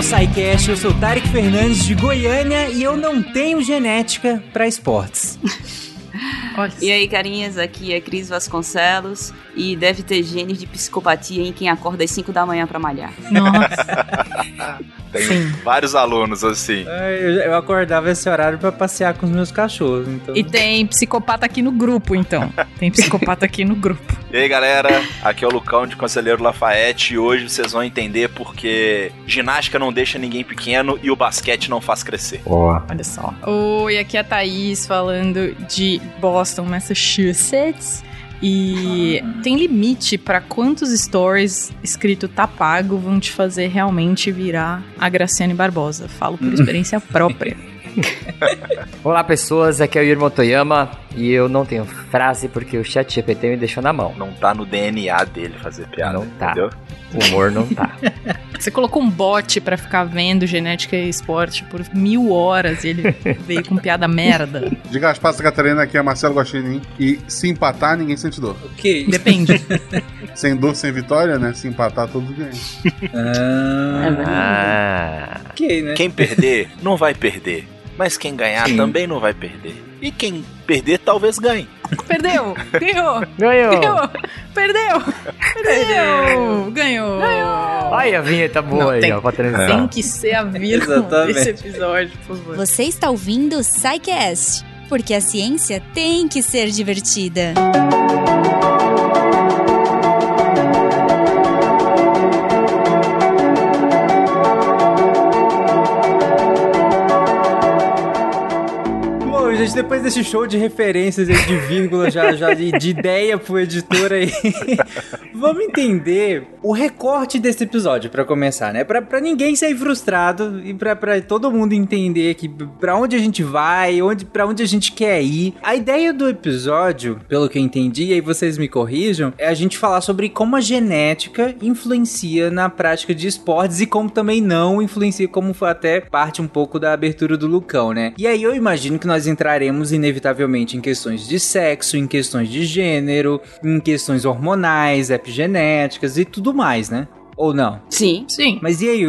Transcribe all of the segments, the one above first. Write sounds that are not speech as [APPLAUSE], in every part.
ao SciCast, eu sou Tarek Fernandes de Goiânia e eu não tenho genética para esportes. [LAUGHS] E aí, carinhas, aqui é Cris Vasconcelos e deve ter genes de psicopatia em quem acorda às 5 da manhã para malhar. Nossa. [LAUGHS] Tem Sim. vários alunos assim. Eu, acordava esse horário para passear com os meus cachorros. Então... E tem psicopata aqui no grupo, então. Tem [LAUGHS] psicopata aqui no grupo. E aí, galera, aqui é o Lucão de Conselheiro Lafayette e hoje vocês vão entender porque ginástica não deixa ninguém pequeno e o basquete não faz crescer. Boa. Olha só. Oi, aqui é a Thaís falando de Boston, Massachusetts. E tem limite para quantos stories escrito tá pago vão te fazer realmente virar a Graciane Barbosa. Falo por [LAUGHS] experiência própria. [LAUGHS] Olá pessoas, aqui é o Yuri Motoyama e eu não tenho frase porque o chat GPT me deixou na mão. Não tá no DNA dele fazer piada, não tá. entendeu? O humor não tá. [LAUGHS] Você colocou um bot para ficar vendo genética e esporte por mil horas e ele veio com piada merda. [LAUGHS] Diga as passas, Catarina, aqui é Marcelo Guaxinim e se empatar, ninguém sente dor. Ok. Depende. sem dor, sem vitória, né? Se empatar, todos ganham. Ah, ah. Ok, né? Quem perder, não vai perder. Mas quem ganhar Sim. também não vai perder. E quem perder talvez ganhe. Perdeu! Ganhou! Ganhou! Ganhou! Perdeu! Perdeu! Ganhou! Ganhou! Olha a vinheta boa não, aí, tem, ó, pra Tem que ser a vírgula desse episódio, por favor. Você está ouvindo o SciCast, porque a ciência tem que ser divertida. Música gente, depois desse show de referências aí, de vírgula, já, já de, de ideia pro editor aí, [LAUGHS] vamos entender o recorte desse episódio, para começar, né? Pra, pra ninguém sair frustrado e pra, pra todo mundo entender que pra onde a gente vai, onde, pra onde a gente quer ir. A ideia do episódio, pelo que eu entendi, e aí vocês me corrijam, é a gente falar sobre como a genética influencia na prática de esportes e como também não influencia, como foi até parte um pouco da abertura do Lucão, né? E aí eu imagino que nós entraremos entraremos inevitavelmente em questões de sexo, em questões de gênero, em questões hormonais, epigenéticas e tudo mais, né? Ou não? Sim. Sim. Mas e aí,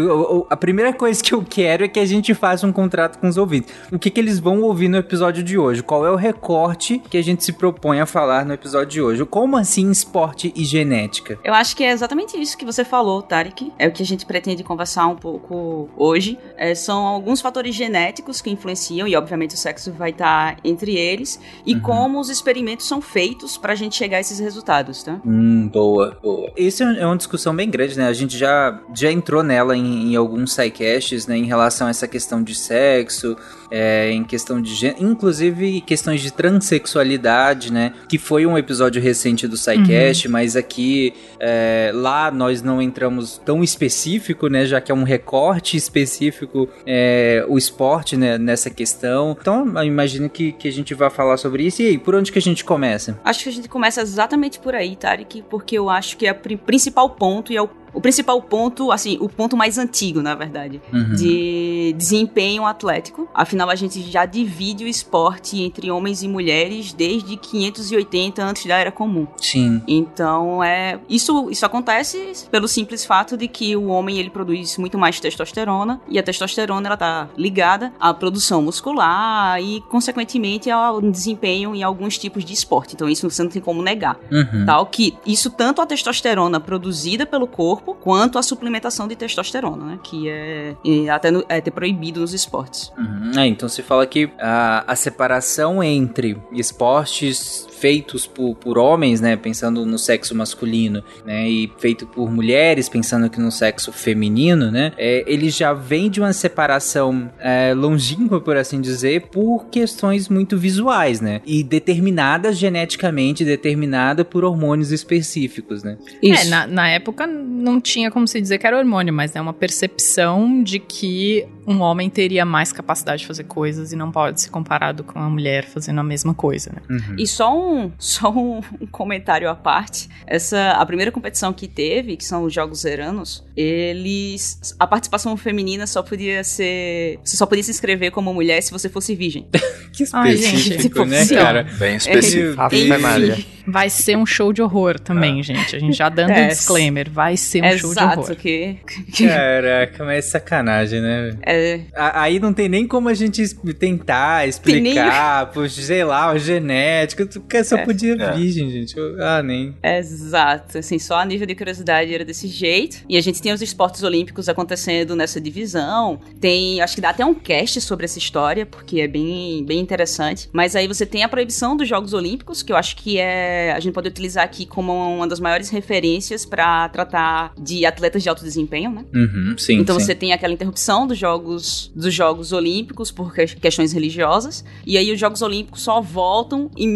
a primeira coisa que eu quero é que a gente faça um contrato com os ouvintes. O que, que eles vão ouvir no episódio de hoje? Qual é o recorte que a gente se propõe a falar no episódio de hoje? Como assim esporte e genética? Eu acho que é exatamente isso que você falou, Tarek. É o que a gente pretende conversar um pouco hoje. É, são alguns fatores genéticos que influenciam, e obviamente o sexo vai estar entre eles, e uhum. como os experimentos são feitos pra gente chegar a esses resultados, tá? Hum, boa, boa. Isso é uma discussão bem grande, né? Gente já, já entrou nela em, em alguns sidecasts, né, em relação a essa questão de sexo, é, em questão de gênero, inclusive questões de transexualidade, né? Que foi um episódio recente do SciCast, uhum. mas aqui é, lá nós não entramos tão específico, né? Já que é um recorte específico é, o esporte né, nessa questão. Então, eu imagino que, que a gente vai falar sobre isso. E aí, por onde que a gente começa? Acho que a gente começa exatamente por aí, Tarek, porque eu acho que é o principal ponto e é o o principal ponto, assim, o ponto mais antigo, na verdade, uhum. de desempenho atlético. Afinal, a gente já divide o esporte entre homens e mulheres desde 580 antes da Era Comum. Sim. Então, é isso, isso acontece pelo simples fato de que o homem ele produz muito mais testosterona e a testosterona ela tá ligada à produção muscular e consequentemente ao desempenho em alguns tipos de esporte. Então, isso você não tem como negar. Uhum. Tal que isso tanto a testosterona produzida pelo corpo quanto a suplementação de testosterona, né? Que é, é até, no, é proibido nos esportes. Uhum. É, então se fala que a, a separação entre esportes feitos por, por homens, né, pensando no sexo masculino, né, e feito por mulheres, pensando aqui no sexo feminino, né, é, ele já vem de uma separação é, longínqua, por assim dizer, por questões muito visuais, né, e determinada geneticamente, determinada por hormônios específicos, né. Isso. É, na, na época não tinha como se dizer que era hormônio, mas é uma percepção de que um homem teria mais capacidade de fazer coisas e não pode ser comparado com uma mulher fazendo a mesma coisa, né? Uhum. E só um, só um comentário à parte. Essa, a primeira competição que teve, que são os Jogos Eranos, eles... A participação feminina só podia ser... Você só podia se inscrever como mulher se você fosse virgem. [LAUGHS] que específico, Ai, gente, tipo, né, cara? Bem específico. É, enfim, Vai ser um show de horror também, ah. gente. A gente já dando é. um disclaimer. Vai ser um Exato, show de horror. Que... Caraca, mas é sacanagem, né? É. Aí não tem nem como a gente tentar explicar, por, sei lá, o genético. Só é. podia é. virgem, gente. Ah, nem. Exato. Assim, só a nível de curiosidade era desse jeito. E a gente tem os esportes olímpicos acontecendo nessa divisão. Tem, acho que dá até um cast sobre essa história, porque é bem, bem interessante. Mas aí você tem a proibição dos Jogos Olímpicos, que eu acho que é. A gente pode utilizar aqui como uma das maiores referências para tratar de atletas de alto desempenho, né? Uhum, sim. Então sim. você tem aquela interrupção dos Jogos, dos Jogos Olímpicos por questões religiosas. E aí os Jogos Olímpicos só voltam em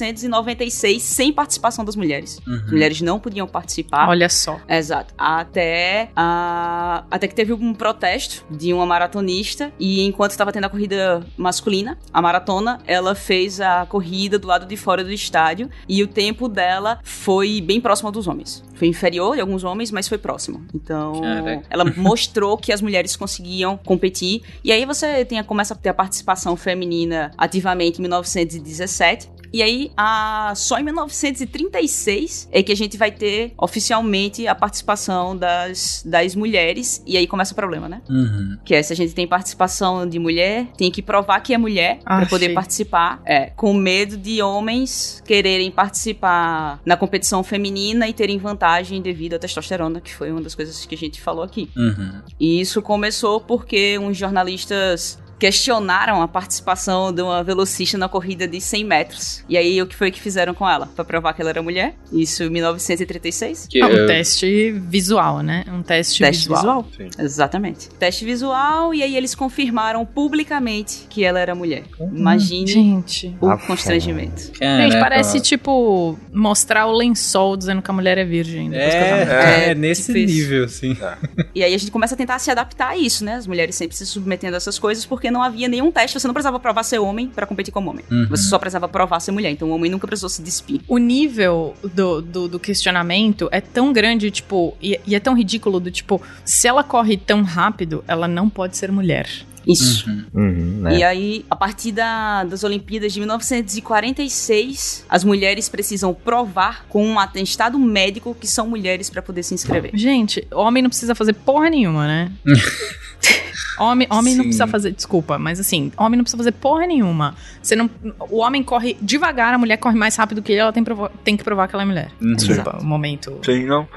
1896 sem participação das mulheres. Uhum. As mulheres não podiam participar. Olha só. Exato. Até, a, até que teve um protesto de uma maratonista e enquanto estava tendo a corrida masculina, a maratona, ela fez a corrida do lado de fora do estádio e o tempo dela foi bem próximo dos homens. Foi inferior de alguns homens, mas foi próximo. Então, Caraca. ela mostrou que as mulheres conseguiam competir. E aí você tem, começa a ter a participação feminina ativamente em 1917. E aí, a, só em 1936 é que a gente vai ter oficialmente a participação das, das mulheres. E aí começa o problema, né? Uhum. Que é se a gente tem participação de mulher, tem que provar que é mulher ah, para poder participar. É, com medo de homens quererem participar na competição feminina e terem vantagem devido à testosterona, que foi uma das coisas que a gente falou aqui. Uhum. E isso começou porque uns jornalistas questionaram a participação de uma velocista na corrida de 100 metros. E aí, o que foi que fizeram com ela? Pra provar que ela era mulher. Isso em 1936. Que ah, um teste visual, né? Um teste, teste visual. visual. Exatamente. Teste visual, e aí eles confirmaram publicamente que ela era mulher. Hum, Imagine gente. o constrangimento. Caraca. Gente, parece tipo mostrar o lençol dizendo que a mulher é virgem. É, é, é, nesse tipo nível, sim. É. E aí a gente começa a tentar se adaptar a isso, né? As mulheres sempre se submetendo a essas coisas porque não havia nenhum teste, você não precisava provar ser homem para competir como homem. Uhum. Você só precisava provar ser mulher, então o homem nunca precisou se despir. O nível do, do, do questionamento é tão grande, tipo, e, e, é tão ridículo do tipo, se ela corre tão rápido, ela não pode ser mulher. Isso. Uhum. Uhum, né? E aí, a partir da, das Olimpíadas de 1946, as mulheres precisam provar com um atestado médico que são mulheres para poder se inscrever. Gente, homem não precisa fazer porra nenhuma, né? [LAUGHS] Homem, homem não precisa fazer, desculpa, mas assim, homem não precisa fazer porra nenhuma. Você não, o homem corre devagar, a mulher corre mais rápido que ele, ela tem, provo, tem que provar que ela é mulher. Uhum. Desculpa, o momento. Sim, não.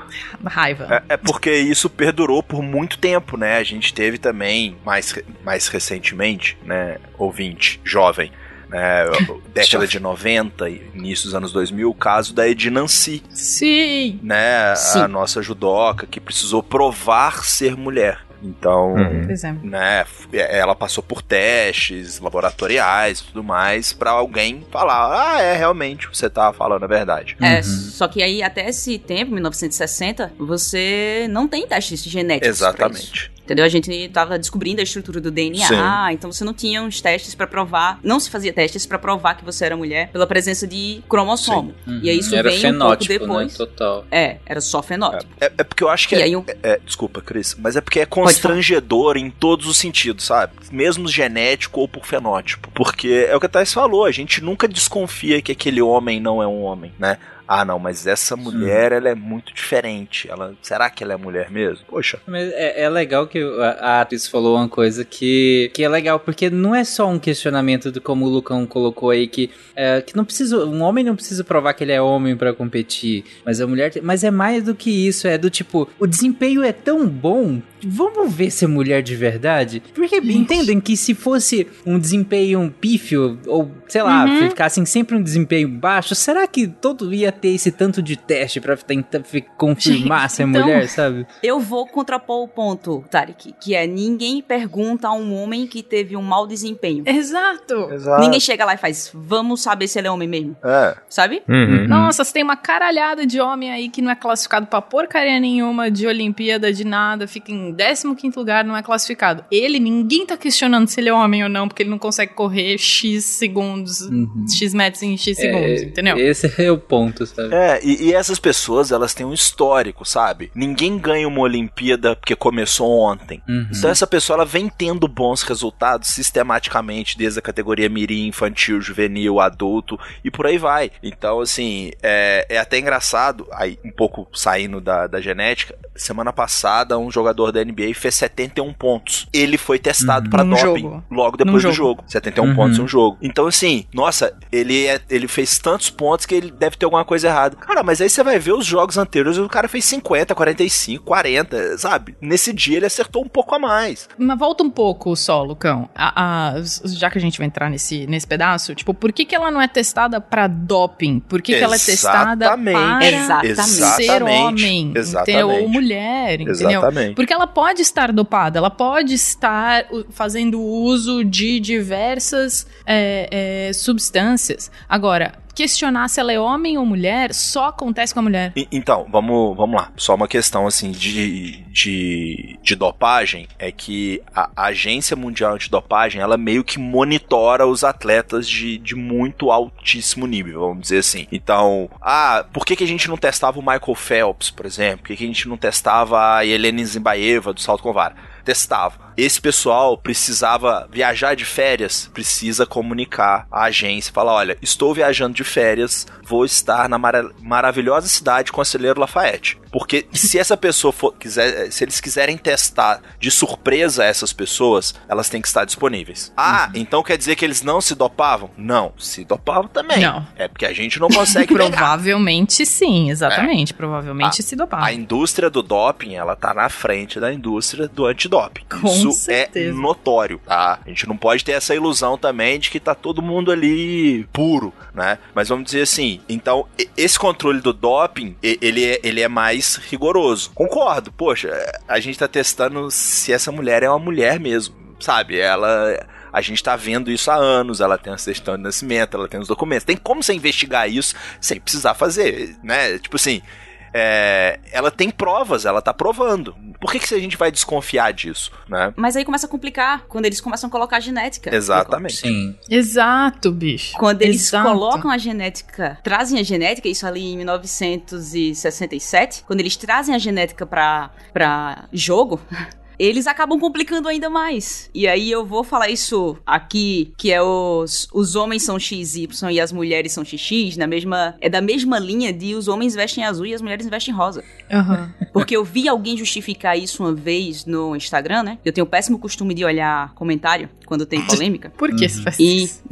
Raiva. É, é, porque isso perdurou por muito tempo, né? A gente teve também, mais, mais recentemente, né, ouvinte, jovem, né, [LAUGHS] década de 90 e início dos anos 2000, o caso da Edinancy. Sim! Né, Sim. a nossa judoca que precisou provar ser mulher. Então, uhum. né, ela passou por testes laboratoriais e tudo mais para alguém falar, ah, é, realmente, você tá falando a verdade. É, uhum. só que aí até esse tempo, 1960, você não tem testes genéticos. Exatamente. Entendeu? A gente estava descobrindo a estrutura do DNA, Sim. então você não tinha uns testes para provar, não se fazia testes para provar que você era mulher pela presença de cromossomo. Uhum. E aí isso era vem um pouco né? depois. Né? Total. É, era só fenótipo. É, é, é porque eu acho que é, um... é, Desculpa, Cris, mas é porque é constrangedor em todos os sentidos, sabe? Mesmo genético ou por fenótipo. Porque é o que a Thais falou, a gente nunca desconfia que aquele homem não é um homem, né? Ah, não, mas essa mulher, Sim. ela é muito diferente. Ela, será que ela é mulher mesmo? Poxa. Mas é, é legal que a, a atriz falou uma coisa que, que é legal, porque não é só um questionamento do como o Lucão colocou aí, que, é, que não precisa, um homem não precisa provar que ele é homem para competir, mas a mulher, mas é mais do que isso, é do tipo, o desempenho é tão bom vamos ver se é mulher de verdade? Porque Gente. entendem que se fosse um desempenho pífio, ou sei lá, uhum. ficassem sempre um desempenho baixo, será que todo ia ter esse tanto de teste pra tentar confirmar se é então, mulher, sabe? Eu vou contrapor o ponto, Tarek, que é ninguém pergunta a um homem que teve um mau desempenho. Exato. Exato. Ninguém chega lá e faz, vamos saber se ele é homem mesmo. É. Sabe? Uhum. Nossa, você tem uma caralhada de homem aí que não é classificado pra porcaria nenhuma de Olimpíada, de nada, fica em 15 lugar, não é classificado. Ele, ninguém tá questionando se ele é homem ou não, porque ele não consegue correr X segundos, uhum. X metros em X é, segundos, entendeu? Esse é o ponto, momento, sabe? É, e, e essas pessoas, elas têm um histórico, sabe? Ninguém ganha uma Olimpíada porque começou ontem. Uhum. Então essa pessoa, ela vem tendo bons resultados sistematicamente, desde a categoria mirim, infantil, juvenil, adulto e por aí vai. Então, assim, é, é até engraçado, aí um pouco saindo da, da genética, semana passada um jogador da NBA fez 71 pontos. Ele foi testado Uhum. pra Num doping jogo. logo depois Num do jogo. jogo. 71 Uhum. pontos em um jogo. Então, assim, nossa, ele, é, ele fez tantos pontos que ele deve ter alguma coisa errada. Cara, mas aí você vai ver os jogos anteriores, o cara fez 50, 45, 40, sabe? Nesse dia ele acertou um pouco a mais. Mas volta um pouco só, Lucão. A, a- já que a gente vai entrar nesse, nesse pedaço, tipo, por que, que ela não é testada pra doping? Por que, que ela é testada para Exatamente. ser homem? Exatamente. Entendeu? Ou mulher, entendeu? Exatamente. Porque ela pode estar dopada, ela pode estar fazendo uso de diversas é, é, substâncias. Agora, questionar se ela é homem ou mulher só acontece com a mulher. E- Então, vamos, vamos lá. Só uma questão assim de, de, de dopagem é que a Agência Mundial Antidopagem ela meio que monitora os atletas de, de muito altíssimo nível, vamos dizer assim. Então, ah, por que, que a gente não testava o Michael Phelps, por exemplo? Por que, que a gente não testava a Helene Zimbaeva do salto com vara? Testava. Esse pessoal precisava viajar de férias, precisa comunicar à agência, falar, olha, estou viajando de férias, vou estar na mara- maravilhosa cidade Conselheiro Lafayette. Porque se essa pessoa for, quiser, se eles quiserem testar de surpresa essas pessoas, elas têm que estar disponíveis. Ah, então quer dizer que eles não se dopavam? Não, se dopavam também. Não. É porque a gente não consegue. Provavelmente sim, exatamente. Provavelmente Ah, se dopar. A indústria do doping, ela tá na frente da indústria do antidoping. Com Isso é notório, tá? A gente não pode ter essa ilusão também de que tá todo mundo ali puro, né? Mas vamos dizer assim, então, esse controle do doping, ele é, ele é mais rigoroso. Concordo, poxa, a gente tá testando se essa mulher é uma mulher mesmo, sabe? Ela... A gente tá vendo isso há anos, ela tem a certidão de nascimento, ela tem os documentos. Tem como você investigar isso sem precisar fazer, né? Tipo assim, é, ela tem provas, ela tá provando. Por que, que a gente vai desconfiar disso, né? Mas aí começa a complicar quando eles começam a colocar a genética. Exatamente. Sim. Exato, bicho. Quando eles Exato. colocam a genética, trazem a genética, isso ali em 1967, quando eles trazem a genética pra jogo, [LAUGHS] eles acabam complicando ainda mais. E aí eu vou falar isso aqui, que é os, os homens são XY e as mulheres são XX, na mesma, é da mesma linha de os homens vestem azul e as mulheres vestem rosa. Aham. Porque eu vi alguém justificar isso uma vez no Instagram, né? Eu tenho o péssimo costume de olhar comentário quando tem [LAUGHS] polêmica. Por que você faz E isso?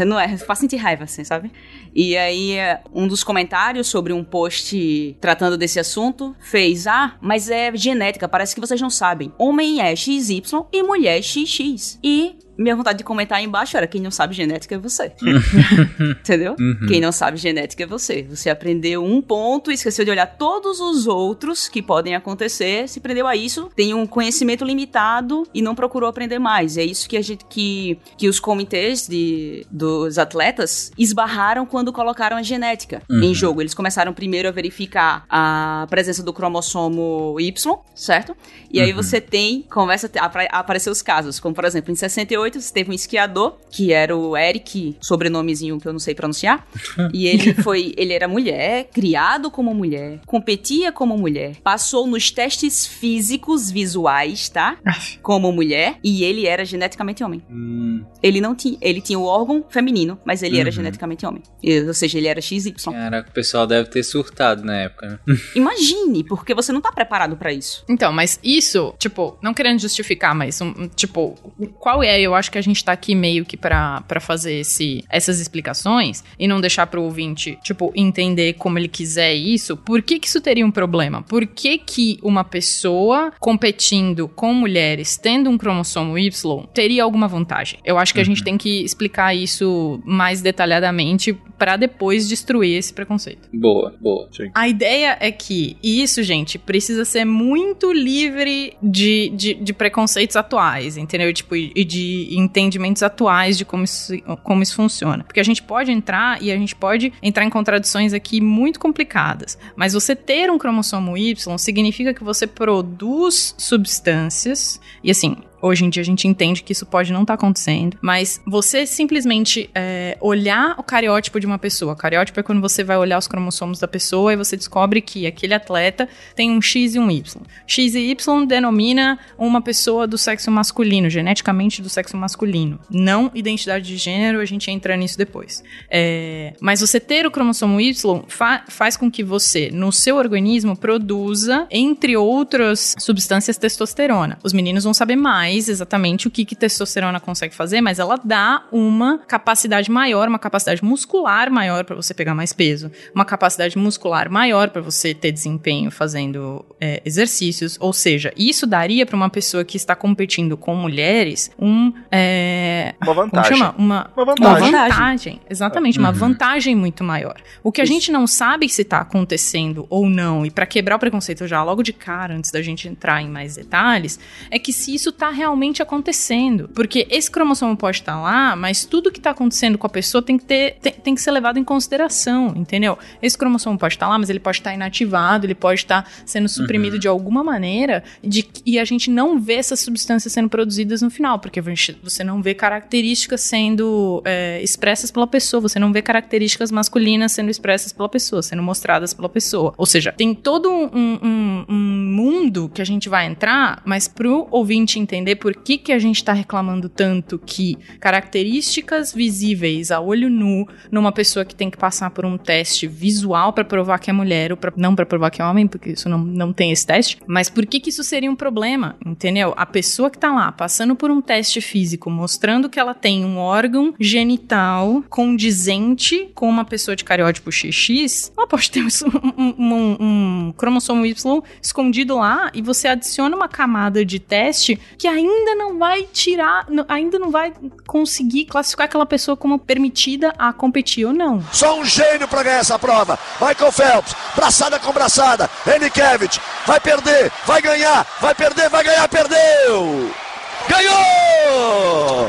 [LAUGHS] não é, faz sentir raiva, assim, sabe? E aí, é, um dos comentários sobre um post tratando desse assunto fez: Ah, mas é genética, parece que vocês não sabem. Homem é XY e mulher é XX. E minha vontade de comentar aí embaixo era: quem não sabe genética é você. [LAUGHS] Entendeu? Uhum. Quem não sabe genética é você. Você aprendeu um ponto, esqueceu de olhar todos os outros que podem acontecer, se prendeu a isso, tem um conhecimento limitado e não procurou aprender mais. É isso que a gente que, que os comitês de, dos atletas esbarraram quando colocaram a genética Uhum. em jogo. Eles começaram primeiro a verificar a presença do cromossomo Y, certo? E aí Uhum. você tem, começa a apare- a aparecer os casos, como por exemplo, em 68 você teve um esquiador, que era o Eric, sobrenomezinho que eu não sei pronunciar, [LAUGHS] e ele foi, ele era mulher, criado como mulher, competia como mulher, passou nos testes físicos visuais, tá? Como mulher, e ele era geneticamente homem. Hum, Ele não tinha, ele tinha o órgão feminino, mas ele era Uhum. geneticamente homem. Ou seja, ele era XY. caraca, o pessoal deve ter surtado na época, né? [LAUGHS] Imagine, porque você não tá preparado pra isso. Então, mas isso, tipo, não querendo justificar, mas, um, tipo, qual é? Eu acho que a gente tá aqui meio que pra, pra fazer esse, essas explicações e não deixar pro ouvinte, tipo, entender como ele quiser isso. Por que que isso teria um problema? Por que que uma pessoa competindo com mulheres, tendo um cromossomo Y, teria alguma vantagem? Eu acho que a gente tem que explicar isso mais detalhadamente pra depois destruir esse preconceito. Boa, boa. A ideia é que isso, gente, precisa ser muito livre de, de, de preconceitos atuais, entendeu? Tipo, e e entendimentos atuais de como isso, como isso funciona. Porque a gente pode entrar e a gente pode entrar em contradições aqui muito complicadas. Mas você ter um cromossomo Y significa que você produz substâncias. E assim, Hoje em dia a gente entende que isso pode não estar tá acontecendo, mas você simplesmente é, olhar o cariótipo de uma pessoa. O cariótipo é quando você vai olhar os cromossomos da pessoa e você descobre que aquele atleta tem um X e um Y. X e Y denomina uma pessoa do sexo masculino, geneticamente do sexo masculino. Não identidade de gênero, a gente entra nisso depois. É, mas você ter o cromossomo Y fa faz com que você, no seu organismo, produza, entre outras substâncias, testosterona. Os meninos vão saber mais exatamente o que, que testosterona consegue fazer, mas ela dá uma capacidade maior, uma capacidade muscular maior para você pegar mais peso, uma capacidade muscular maior para você ter desempenho fazendo é, exercícios. Ou seja, isso daria para uma pessoa que está competindo com mulheres um. É, uma vantagem. Uma, uma, uma, vantagem. Uma vantagem. Exatamente, uhum. uma vantagem muito maior. O que a isso. gente não sabe se está acontecendo ou não, e para quebrar o preconceito já logo de cara, antes da gente entrar em mais detalhes, é que se isso está realmente acontecendo. Porque esse cromossomo pode estar lá, mas tudo que está acontecendo com a pessoa tem que, ter, tem, tem, que ser levado em consideração, entendeu? Esse cromossomo pode estar lá, mas ele pode estar inativado, ele pode estar sendo suprimido uhum. de alguma maneira, de, e a gente não vê essas substâncias sendo produzidas no final, porque você não vê características sendo é, expressas pela pessoa, você não vê características masculinas sendo expressas pela pessoa, sendo mostradas pela pessoa. Ou seja, tem todo um, um, um mundo que a gente vai entrar, mas pro ouvinte entender por que, que a gente está reclamando tanto que características visíveis a olho nu numa pessoa que tem que passar por um teste visual para provar que é mulher, ou pra, não para provar que é homem, porque isso não, não tem esse teste, mas por que, que isso seria um problema, entendeu? A pessoa que tá lá passando por um teste físico mostrando que ela tem um órgão genital condizente com uma pessoa de cariótipo XX, ela pode ter um, um, um cromossomo Y escondido lá e você adiciona uma camada de teste que ainda não vai tirar, ainda não vai conseguir classificar aquela pessoa como permitida a competir ou não. Só um gênio para ganhar essa prova. Michael Phelps, braçada com braçada. Enikevich, vai perder, vai ganhar, vai perder, vai ganhar, perdeu! Ganhou!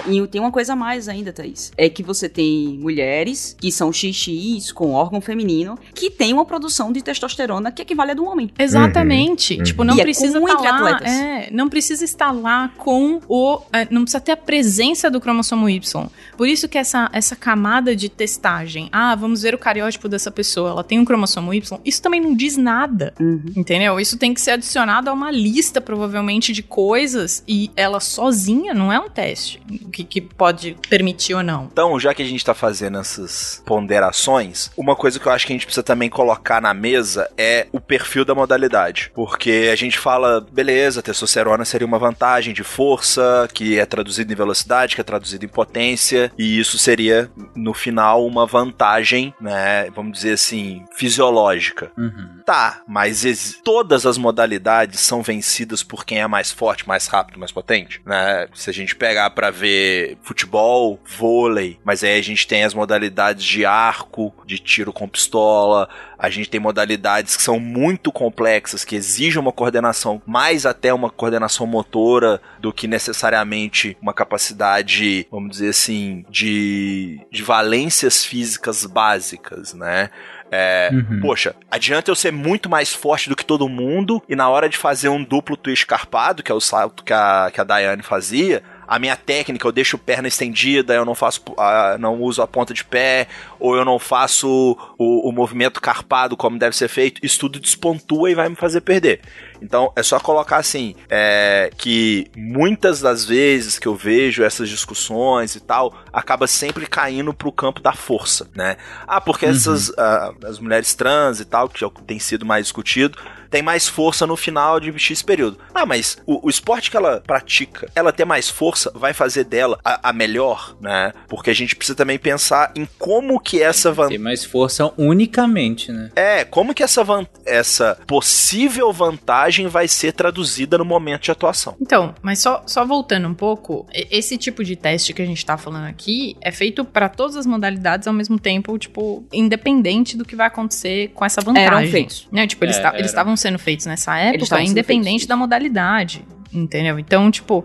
E tem uma coisa a mais ainda, Thaís. É que você tem mulheres que são XX com órgão feminino que tem uma produção de testosterona que equivale a do homem. Exatamente. Uhum. Tipo, não e é precisa é estar lá. É, não precisa estar lá com o. É, não precisa ter a presença do cromossomo Y. Por isso que essa, essa camada de testagem. Ah, vamos ver o cariótipo dessa pessoa. Ela tem um cromossomo Y. Isso também não diz nada. Uhum. Entendeu? Isso tem que ser adicionado a uma lista, provavelmente, de coisas. E ela só sozinha não é um teste que, que pode permitir ou não. Então, já que a gente está fazendo essas ponderações, uma coisa que eu acho que a gente precisa também colocar na mesa é o perfil da modalidade. Porque a gente fala, beleza, testosterona seria uma vantagem de força, que é traduzido em velocidade, que é traduzido em potência, e isso seria, no final, uma vantagem, né, vamos dizer assim, fisiológica. Uhum. Tá, mas todas as modalidades são vencidas por quem é mais forte, mais rápido, mais potente, né? Se a gente pegar para ver futebol, vôlei, mas aí a gente tem as modalidades de arco, de tiro com pistola, a gente tem modalidades que são muito complexas, que exigem uma coordenação, mais até uma coordenação motora do que necessariamente uma capacidade, vamos dizer assim, de, de valências físicas básicas, né? É, uhum. Poxa, adianta eu ser muito mais forte do que todo mundo e na hora de fazer um duplo twist carpado, que é o salto que a, que a Daiane fazia, a minha técnica, eu deixo perna estendida, eu não faço, uh, não uso a ponta de pé, ou eu não faço o, o movimento carpado como deve ser feito, isso tudo despontua e vai me fazer perder. Então é só colocar assim, é, que muitas das vezes que eu vejo essas discussões e tal, acaba sempre caindo pro campo da força, né? Ah, porque uhum. essas uh, as mulheres trans e tal, que já tem sido mais discutido, tem mais força no final de X período. Ah, mas o, o esporte que ela pratica, ela ter mais força, vai fazer dela a, a melhor, né? Porque a gente precisa também pensar em como que essa vantagem. Ter mais força unicamente, né? É, como que essa, van... essa possível vantagem vai ser traduzida no momento de atuação. Então, mas só, só voltando um pouco, esse tipo de teste que a gente tá falando aqui é feito para todas as modalidades ao mesmo tempo, tipo, independente do que vai acontecer com essa vantagem. Eram feitos. Né? Tipo, eles é, estavam sendo feitos nessa época, independente da modalidade. Entendeu? Então, tipo,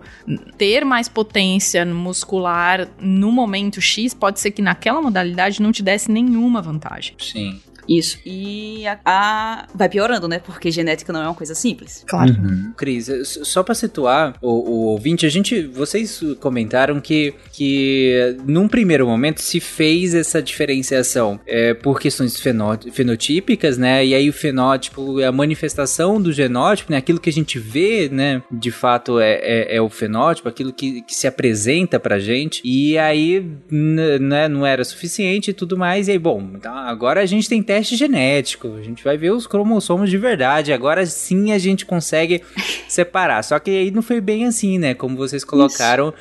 ter mais potência muscular no momento X pode ser que naquela modalidade não te desse nenhuma vantagem. Sim. Isso. E a, a- vai piorando, né? Porque genética não é uma coisa simples. Claro. Uhum. Cris, só pra situar o, o ouvinte, a gente, vocês comentaram que, que num primeiro momento se fez essa diferenciação é, por questões fenó- fenotípicas, né? E aí o fenótipo é a manifestação do genótipo, né? Aquilo que a gente vê, né? De fato é, é, é o fenótipo, aquilo que, que se apresenta pra gente. E aí, né, não era suficiente e tudo mais. E aí, bom, então agora a gente tem teste genético, a gente vai ver os cromossomos de verdade. Agora sim a gente consegue [LAUGHS] separar. Só que aí não foi bem assim, né? Como vocês colocaram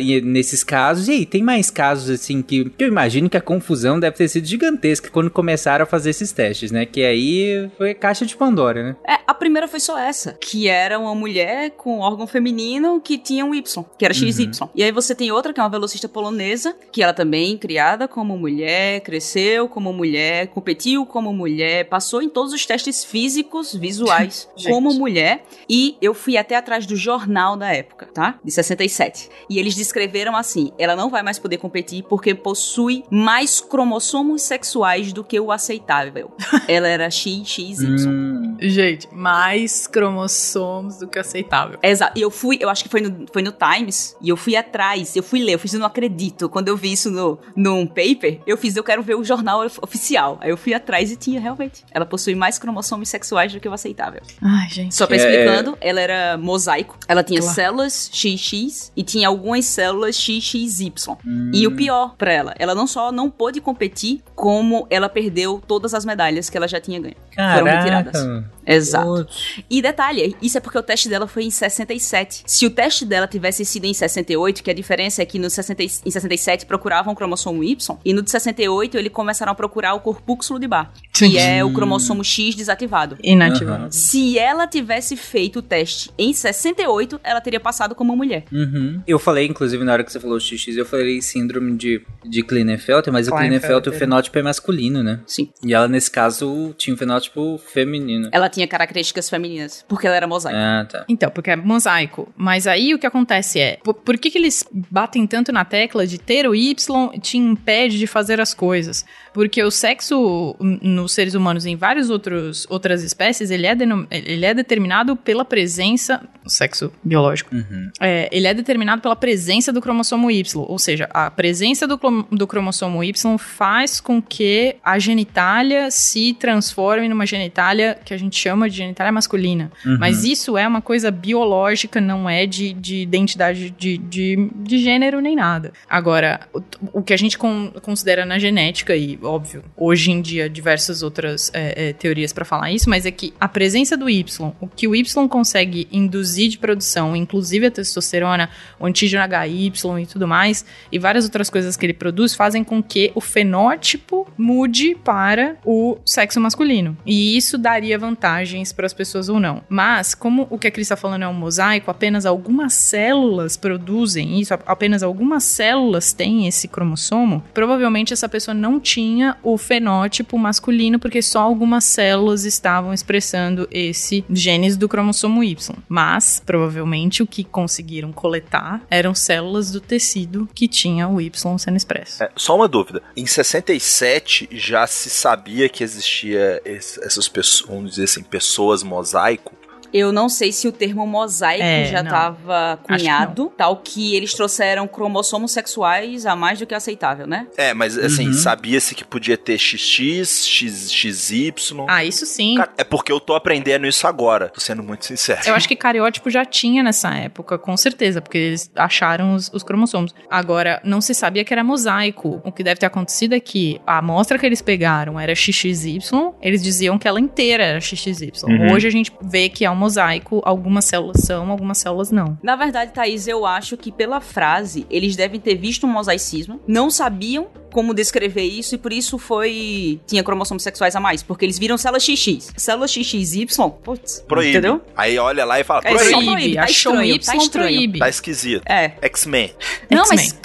e nesses casos. E aí, tem mais casos assim que, que eu imagino que a confusão deve ter sido gigantesca quando começaram a fazer esses testes, né? Que aí foi caixa de Pandora, né? É, a primeira foi só essa, que era uma mulher com órgão feminino que tinha um Y, que era XY. E aí você tem outra que é uma velocista polonesa, que ela também criada como mulher, cresceu como mulher, competiu como mulher, passou em todos os testes físicos, visuais, [LAUGHS] como mulher. E eu fui até atrás do jornal da época, tá? De 67. E eles descreveram assim: ela não vai mais poder competir porque possui mais cromossomos sexuais do que o aceitável. [LAUGHS] ela era XXY. Hum, Gente, mais cromossomos do que aceitável. Exato. E eu fui, eu acho que foi no, foi no Times, e eu fui atrás, eu fui ler, eu fiz, eu não acredito. Quando eu vi isso no, num paper, eu fiz, eu quero ver o jornal of- oficial. Aí eu fui atrás e tinha, realmente. Ela possui mais cromossomos sexuais do que o aceitável. Ai, gente. Só pra É, explicando, ela era mosaico. Ela tinha Claro. células XX e tinha algumas células XXY. hum. E o pior pra ela, ela não só não pôde competir, como ela perdeu todas as medalhas que ela já tinha ganho. Foram retiradas. Caraca. Exato. Putz. E detalhe, isso é porque o teste dela foi em 67. Se o teste dela tivesse sido em 68, que a diferença é que no 60, e- em 67 procuravam o cromossomo Y, e no de 68 eles começaram a procurar o corpúsculo de Bar, que é o cromossomo X desativado. Inativado. Se ela tivesse feito o teste em 68, ela teria passado como mulher. Uhum. Eu falei, inclusive, na hora que você falou XX, eu falei síndrome de, de Klinefelter, mas o Klinefelter. O fenótipo é masculino, né? Sim. E ela, nesse caso, tinha um fenótipo feminino. Ela tinha características femininas, porque ela era mosaico. Ah, tá. Então, porque é mosaico. Mas aí o que acontece é, por, por que, que eles batem tanto na tecla de ter o Y te impede de fazer as coisas? Porque o sexo nos seres humanos em várias outros, outras espécies, ele é, denom- ele é determinado pela presença, sexo biológico, Uhum. é, ele é determinado pela presença do cromossomo Y, ou seja, a presença do, do cromossomo Y faz com que a genitália se transforme numa genitália que a gente chama de genitália masculina. Uhum. Mas isso é uma coisa biológica, não é de, de identidade de, de, de gênero nem nada. Agora, o, o que a gente con- considera na genética, e óbvio, hoje em dia diversas outras é, é, teorias para falar isso, mas é que a presença do Y, o que o Y consegue induzir de produção, inclusive a testosterona, o antígeno HY e tudo mais, e várias outras coisas que ele produz, fazem com que o fenótipo mude para o sexo masculino. E isso daria vantagens para as pessoas ou não. Mas, como o que a Cris está falando é um mosaico, apenas algumas células produzem isso, apenas algumas células têm esse cromossomo, provavelmente essa pessoa não tinha o fenótipo masculino, porque só algumas células estavam expressando esse genes do cromossomo Y. Mas, provavelmente, o que conseguiram coletar eram células do tecido que tinha o Y sendo expresso. É, só uma dúvida. Em 67 já se sabia que existia essas pessoas, vamos dizer assim, pessoas mosaico. Eu não sei se o termo mosaico É, já estava que cunhado, tal que eles trouxeram cromossomos sexuais a mais do que aceitável, né? É, mas assim, Uhum. sabia-se que podia ter XX, X, XY. Ah, isso sim. Cara, é porque eu tô aprendendo isso agora, tô sendo muito sincero. Eu acho que cariótipo já tinha nessa época, com certeza, porque eles acharam os, os cromossomos. Agora, não se sabia que era mosaico. O que deve ter acontecido é que a amostra que eles pegaram era XXY, eles diziam que ela inteira era XXY. Uhum. Hoje a gente vê que é um mosaico, algumas células são, algumas células não. Na verdade, Thaís, eu acho que pela frase, eles devem ter visto um mosaicismo, não sabiam como descrever isso e por isso foi. tinha cromossomos sexuais a mais, porque eles viram células XX. Células XXY, putz. Proíbe. Entendeu? Aí olha lá e fala, É, proíbe. só proíbe, tá achou um estranho, Y, tá estranho. proíbe. Tá esquisito. É. X-Men. Não, mas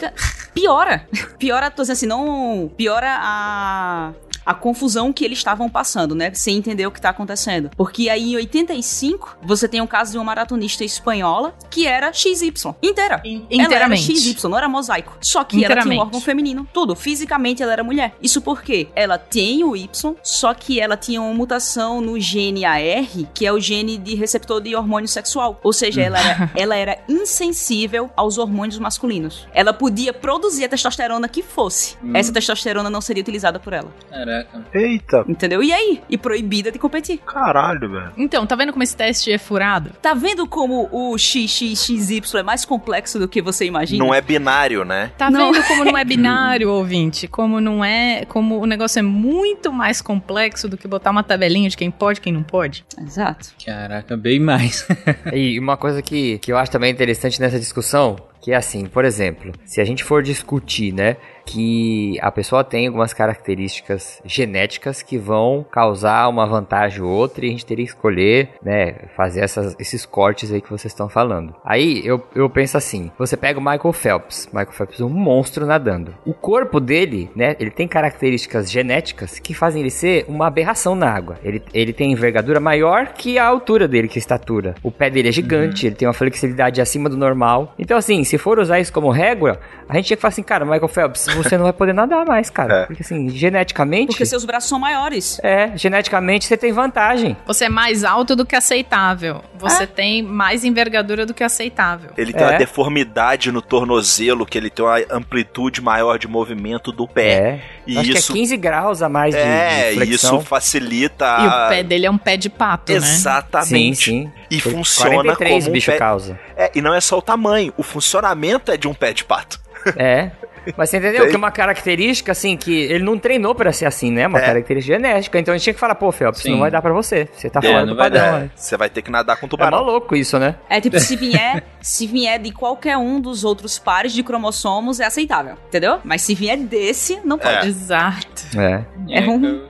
piora. Piora, tô dizendo assim, não. Piora a. a confusão que eles estavam passando, né? Sem entender o que tá acontecendo. Porque aí em 85, você tem o caso de uma maratonista espanhola que era XY. Inteira. In- Ela era inteiramente. XY, não era mosaico. Só que ela tinha um Inteiramente. órgão feminino. Tudo. Fisicamente ela era mulher. Isso porque ela tem o Y, só que ela tinha uma mutação no gene AR, que é o gene de receptor de hormônio sexual. Ou seja, ela era, [LAUGHS] ela era insensível aos hormônios masculinos. Ela podia produzir a testosterona que fosse. Essa testosterona não seria utilizada por ela. Caraca. Eita, Entendeu? E aí? E proibida de competir. caralho, velho. Então, tá vendo como esse teste é furado? Tá vendo como o XXXY é mais complexo do que você imagina? Não é binário, né? Tá Não. vendo como não é binário, [LAUGHS] ouvinte? Como não é. Como o negócio é muito mais complexo do que botar uma tabelinha de quem pode e quem não pode? Exato. Caraca, bem mais. [LAUGHS] E uma coisa que, que eu acho também interessante nessa discussão, que é assim, por exemplo, se a gente for discutir, né, que a pessoa tem algumas características genéticas que vão causar uma vantagem ou outra e a gente teria que escolher, né, fazer essas- esses cortes aí que vocês estão falando. Aí eu, eu penso assim, você pega o Michael Phelps, Michael Phelps é um monstro nadando. O corpo dele, né, ele tem características genéticas que fazem ele ser uma aberração na água. Ele, ele tem envergadura maior que a altura dele, que a estatura. O pé dele é gigante, ele tem uma flexibilidade acima do normal. Então assim, se for usar isso como régua, a gente tinha que falar assim, cara, Michael Phelps, você não vai poder nadar mais, cara. É. Porque assim, geneticamente... Porque seus braços são maiores. É, geneticamente você tem vantagem. Você é mais alto do que aceitável. Você tem mais envergadura do que aceitável. Ele tem É. uma deformidade no tornozelo, que ele tem uma amplitude maior de movimento do pé. É. E Acho isso que é 15 graus a mais de, é, de flexão. isso facilita. E o pé dele é um pé de pato, né? Exatamente. Sim, sim. E Por funciona 43 como um bicho pé... causa. É, e não é só o tamanho, o funcionamento é de um pé de pato. É. [LAUGHS] Mas você entendeu Tem. que é uma característica, assim, que ele não treinou pra ser assim, né? Uma É. característica genética. Então a gente tinha que falar, pô, Felps, Sim. não vai dar pra você. Você tá É, fora não do vai padrão. dar. né? Você vai ter que nadar com É tubarão. maluco isso, né? É tipo, se vier, [LAUGHS] se vier de qualquer um dos outros pares de cromossomos, é aceitável, entendeu? Mas se vier desse, não pode. Exato. É. É eu,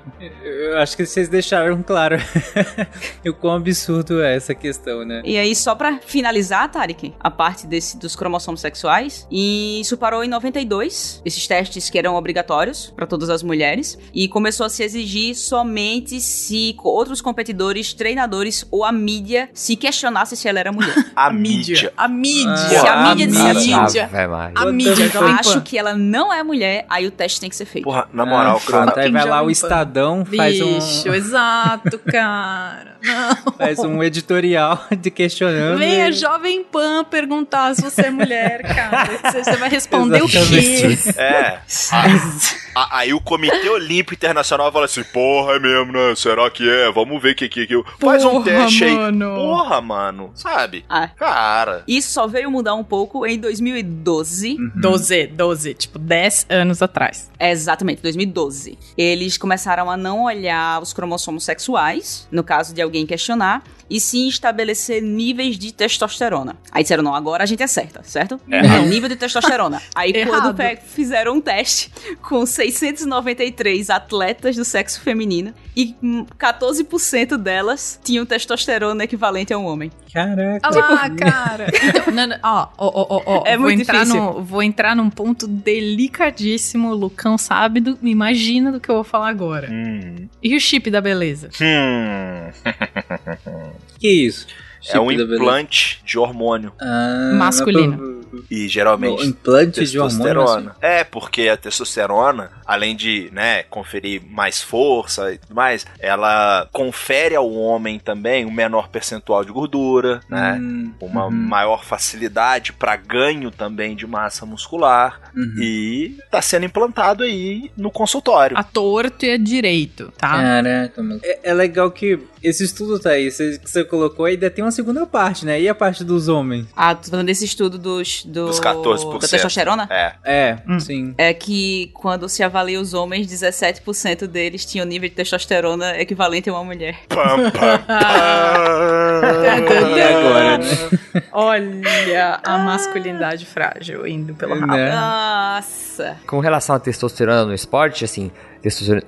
eu acho que vocês deixaram claro [LAUGHS] o quão absurdo é essa questão, né? E aí, só pra finalizar, Tarek, a parte desse, dos cromossomos sexuais, e isso parou em 92, esses testes que eram obrigatórios pra todas as mulheres, e começou a se exigir somente se outros competidores, treinadores ou a mídia se questionasse se ela era mulher. [LAUGHS] A mídia. A mídia. Se a mídia a mídia. A mídia. Jovem acho que ela não é mulher, aí o teste tem que ser feito. Porra, na moral, Ah, cara. aí vai lá o. Estadão, faz Bicho, um, exato, [LAUGHS] cara. Não. faz um editorial [LAUGHS] de questionando. Venha e- Jovem Pan perguntar se você é mulher, cara. Você você vai responder o quê? Exatamente. É. Aí o Comitê Olímpico Internacional fala assim: porra, é mesmo, né? Será que é? Vamos ver o que que. que- Faz um teste mano. aí. Porra, mano. Sabe? Ah. Cara. Isso só veio mudar um pouco em 2012. 12, 12, tipo 10 anos atrás. É, Exatamente, 2012. Eles começaram a não olhar os cromossomos sexuais, no caso de alguém questionar, e sim estabelecer níveis de testosterona. Aí disseram, não, agora a gente acerta, certo? É o nível de testosterona. Aí [LAUGHS] quando fizeram um teste com 693 atletas do sexo feminino, e hum, 14% delas tinham testosterona equivalente a um homem. Caraca. Olha lá, [LAUGHS] cara. Então, não, não, ó, ó, ó, ó, ó, É vou muito entrar difícil. No, vou entrar num ponto delicadíssimo. O Lucão sabe, do, imagina do que eu vou falar agora. Hum. E o chip da beleza? Hum. [LAUGHS] Que isso? É um Chip da beleza. implante de hormônio. Ah, Masculino. E geralmente. Um implante de hormônio. testosterona. É, porque a testosterona, além de, né, conferir mais força e tudo mais, ela confere ao homem também um menor percentual de gordura, né? Hum, Uma uhum, maior facilidade para ganho também de massa muscular uhum. e tá sendo implantado aí no consultório. A torto e a direito, tá? Caraca, mano. É, é legal que esse estudo tá aí, você- que você colocou, ainda tem uma segunda parte, né? E a parte dos homens? Ah, tô falando desse estudo dos, do, Dos 14%. da testosterona? É. É, Hum. sim. É que quando se avalia os homens, 17% deles tinham nível de testosterona equivalente a uma mulher. Pam, pam, [LAUGHS] pam. E agora, né? Olha a masculinidade frágil indo pelo rabo. Né? Nossa! Com relação à testosterona no esporte, assim,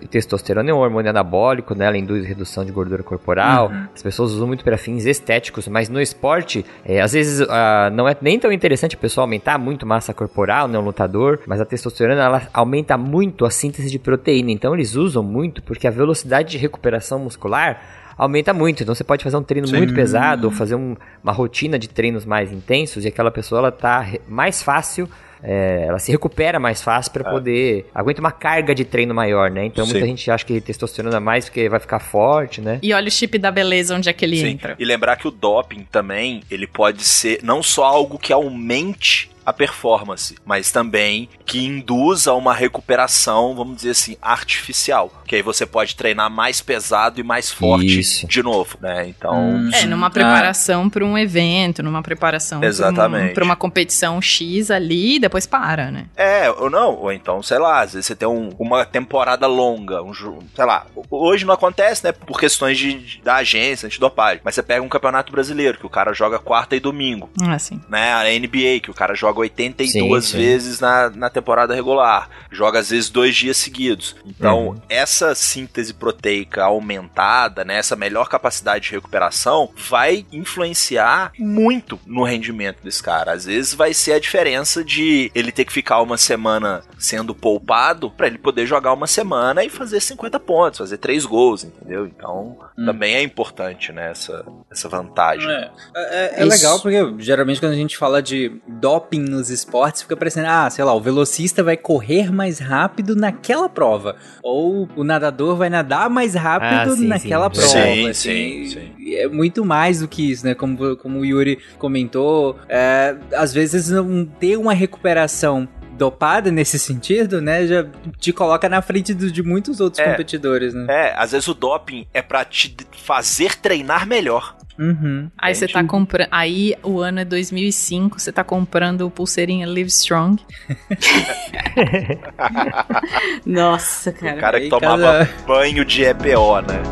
testosterona é um hormônio anabólico, né? Ela induz redução de gordura corporal. Uhum. As pessoas usam muito para fins estéticos, mas no esporte, é, às vezes uh, não é nem tão interessante a pessoa aumentar muito massa corporal, né? Um lutador, mas a testosterona ela aumenta muito a síntese de proteína. Então eles usam muito porque a velocidade de recuperação muscular aumenta muito. Então você pode fazer um treino Sim. muito pesado ou fazer um, uma rotina de treinos mais intensos e aquela pessoa ela tá mais fácil é, ela se recupera mais fácil para é. poder aguenta uma carga de treino maior, né? Então Sim. muita gente acha que testosterona mais porque vai ficar forte, né? E olha o chip da beleza onde é que ele Sim. entra. E lembrar que o doping também, ele pode ser não só algo que aumente a performance, mas também que induz a uma recuperação, vamos dizer assim, artificial. Que aí você pode treinar mais pesado e mais forte Isso. de novo, né? Então. Hum, é, numa preparação ah. para um evento, numa preparação para um, uma competição X ali, depois para, né? É, ou não, ou então, sei lá, às vezes você tem um, uma temporada longa, um sei lá, hoje não acontece, né, por questões de, de da agência, antidopagem, mas você pega um campeonato brasileiro, que o cara joga quarta e domingo. Ah, sim. Né, a NBA, que o cara joga joga 82 sim, sim. vezes na, na temporada regular, joga às vezes dois dias seguidos. Então, uhum. essa síntese proteica aumentada, né, essa melhor capacidade de recuperação, vai influenciar muito no rendimento desse cara. Às vezes vai ser a diferença de ele ter que ficar uma semana sendo poupado para ele poder jogar uma semana e fazer 50 pontos, fazer três gols, entendeu? Então, hum. também é importante, né, essa, essa vantagem. É, é, é legal porque geralmente quando a gente fala de doping nos esportes fica parecendo, ah, sei lá, o velocista vai correr mais rápido naquela prova. Ou o nadador vai nadar mais rápido ah, sim, naquela sim. prova. Sim, assim, sim, sim. É muito mais do que isso, né? Como, como o Yuri comentou, é, às vezes não ter uma recuperação dopada nesse sentido, né, já te coloca na frente do, de muitos outros é, competidores, né? É, às vezes o doping é para te fazer treinar melhor. Uhum. Aí você tá comprando. Aí o ano é 2005, você tá comprando o pulseirinha Live Strong. [LAUGHS] Nossa, cara. O cara que tomava cada... banho de EPO, né?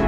[LAUGHS]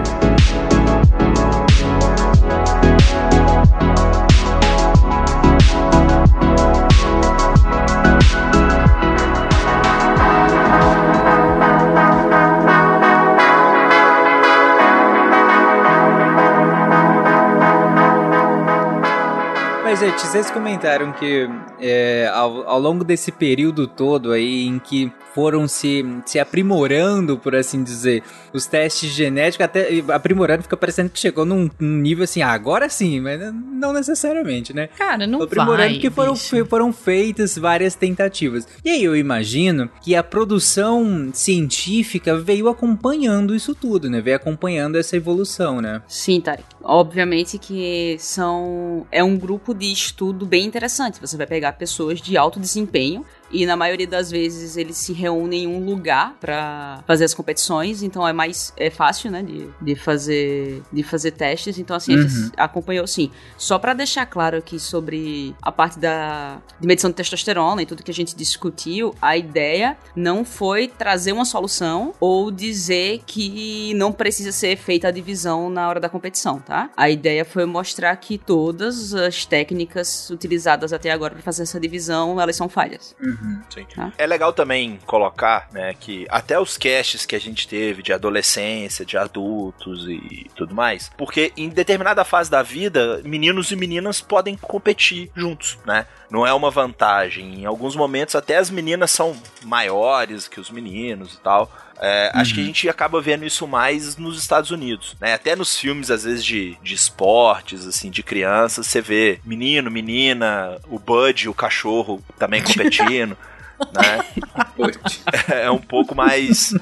Mas, gente, vocês comentaram que é, ao, ao, longo desse período todo aí em que foram se, se aprimorando, por assim dizer, os testes genéticos, até aprimorando, fica parecendo que chegou num, num nível assim, ah, agora sim, mas não necessariamente, né? Cara, não aprimorando vai, que foram, foram feitas várias tentativas. E aí eu imagino que a produção científica veio acompanhando isso tudo, né? Veio acompanhando essa evolução, né? Sim, Tarek. Obviamente que são é um grupo de estudo bem interessante. Você vai pegar pessoas de alto desempenho e na maioria das vezes eles se reúnem em um lugar para fazer as competições, então é mais é fácil, né, de, de fazer de fazer testes. Então assim, uhum. acompanhou sim. Só para deixar claro aqui sobre a parte da de medição de testosterona e tudo que a gente discutiu, a ideia não foi trazer uma solução ou dizer que não precisa ser feita a divisão na hora da competição, tá? A ideia foi mostrar que todas as técnicas utilizadas até agora para fazer essa divisão, elas são falhas. Uhum. Uhum, ah. É legal também colocar, né, que até os casts que a gente teve de adolescência, de adultos e tudo mais, porque em determinada fase da vida, meninos e meninas podem competir juntos, né? Não é uma vantagem. Em alguns momentos, até as meninas são maiores que os meninos e tal. É, uhum. Acho que a uhum. gente acaba vendo isso mais nos Estados Unidos, né? Até nos filmes, às vezes, de, de esportes, assim, de crianças, você vê menino, menina, o Bud, o cachorro também competindo. [LAUGHS] né? [LAUGHS] é um pouco mais.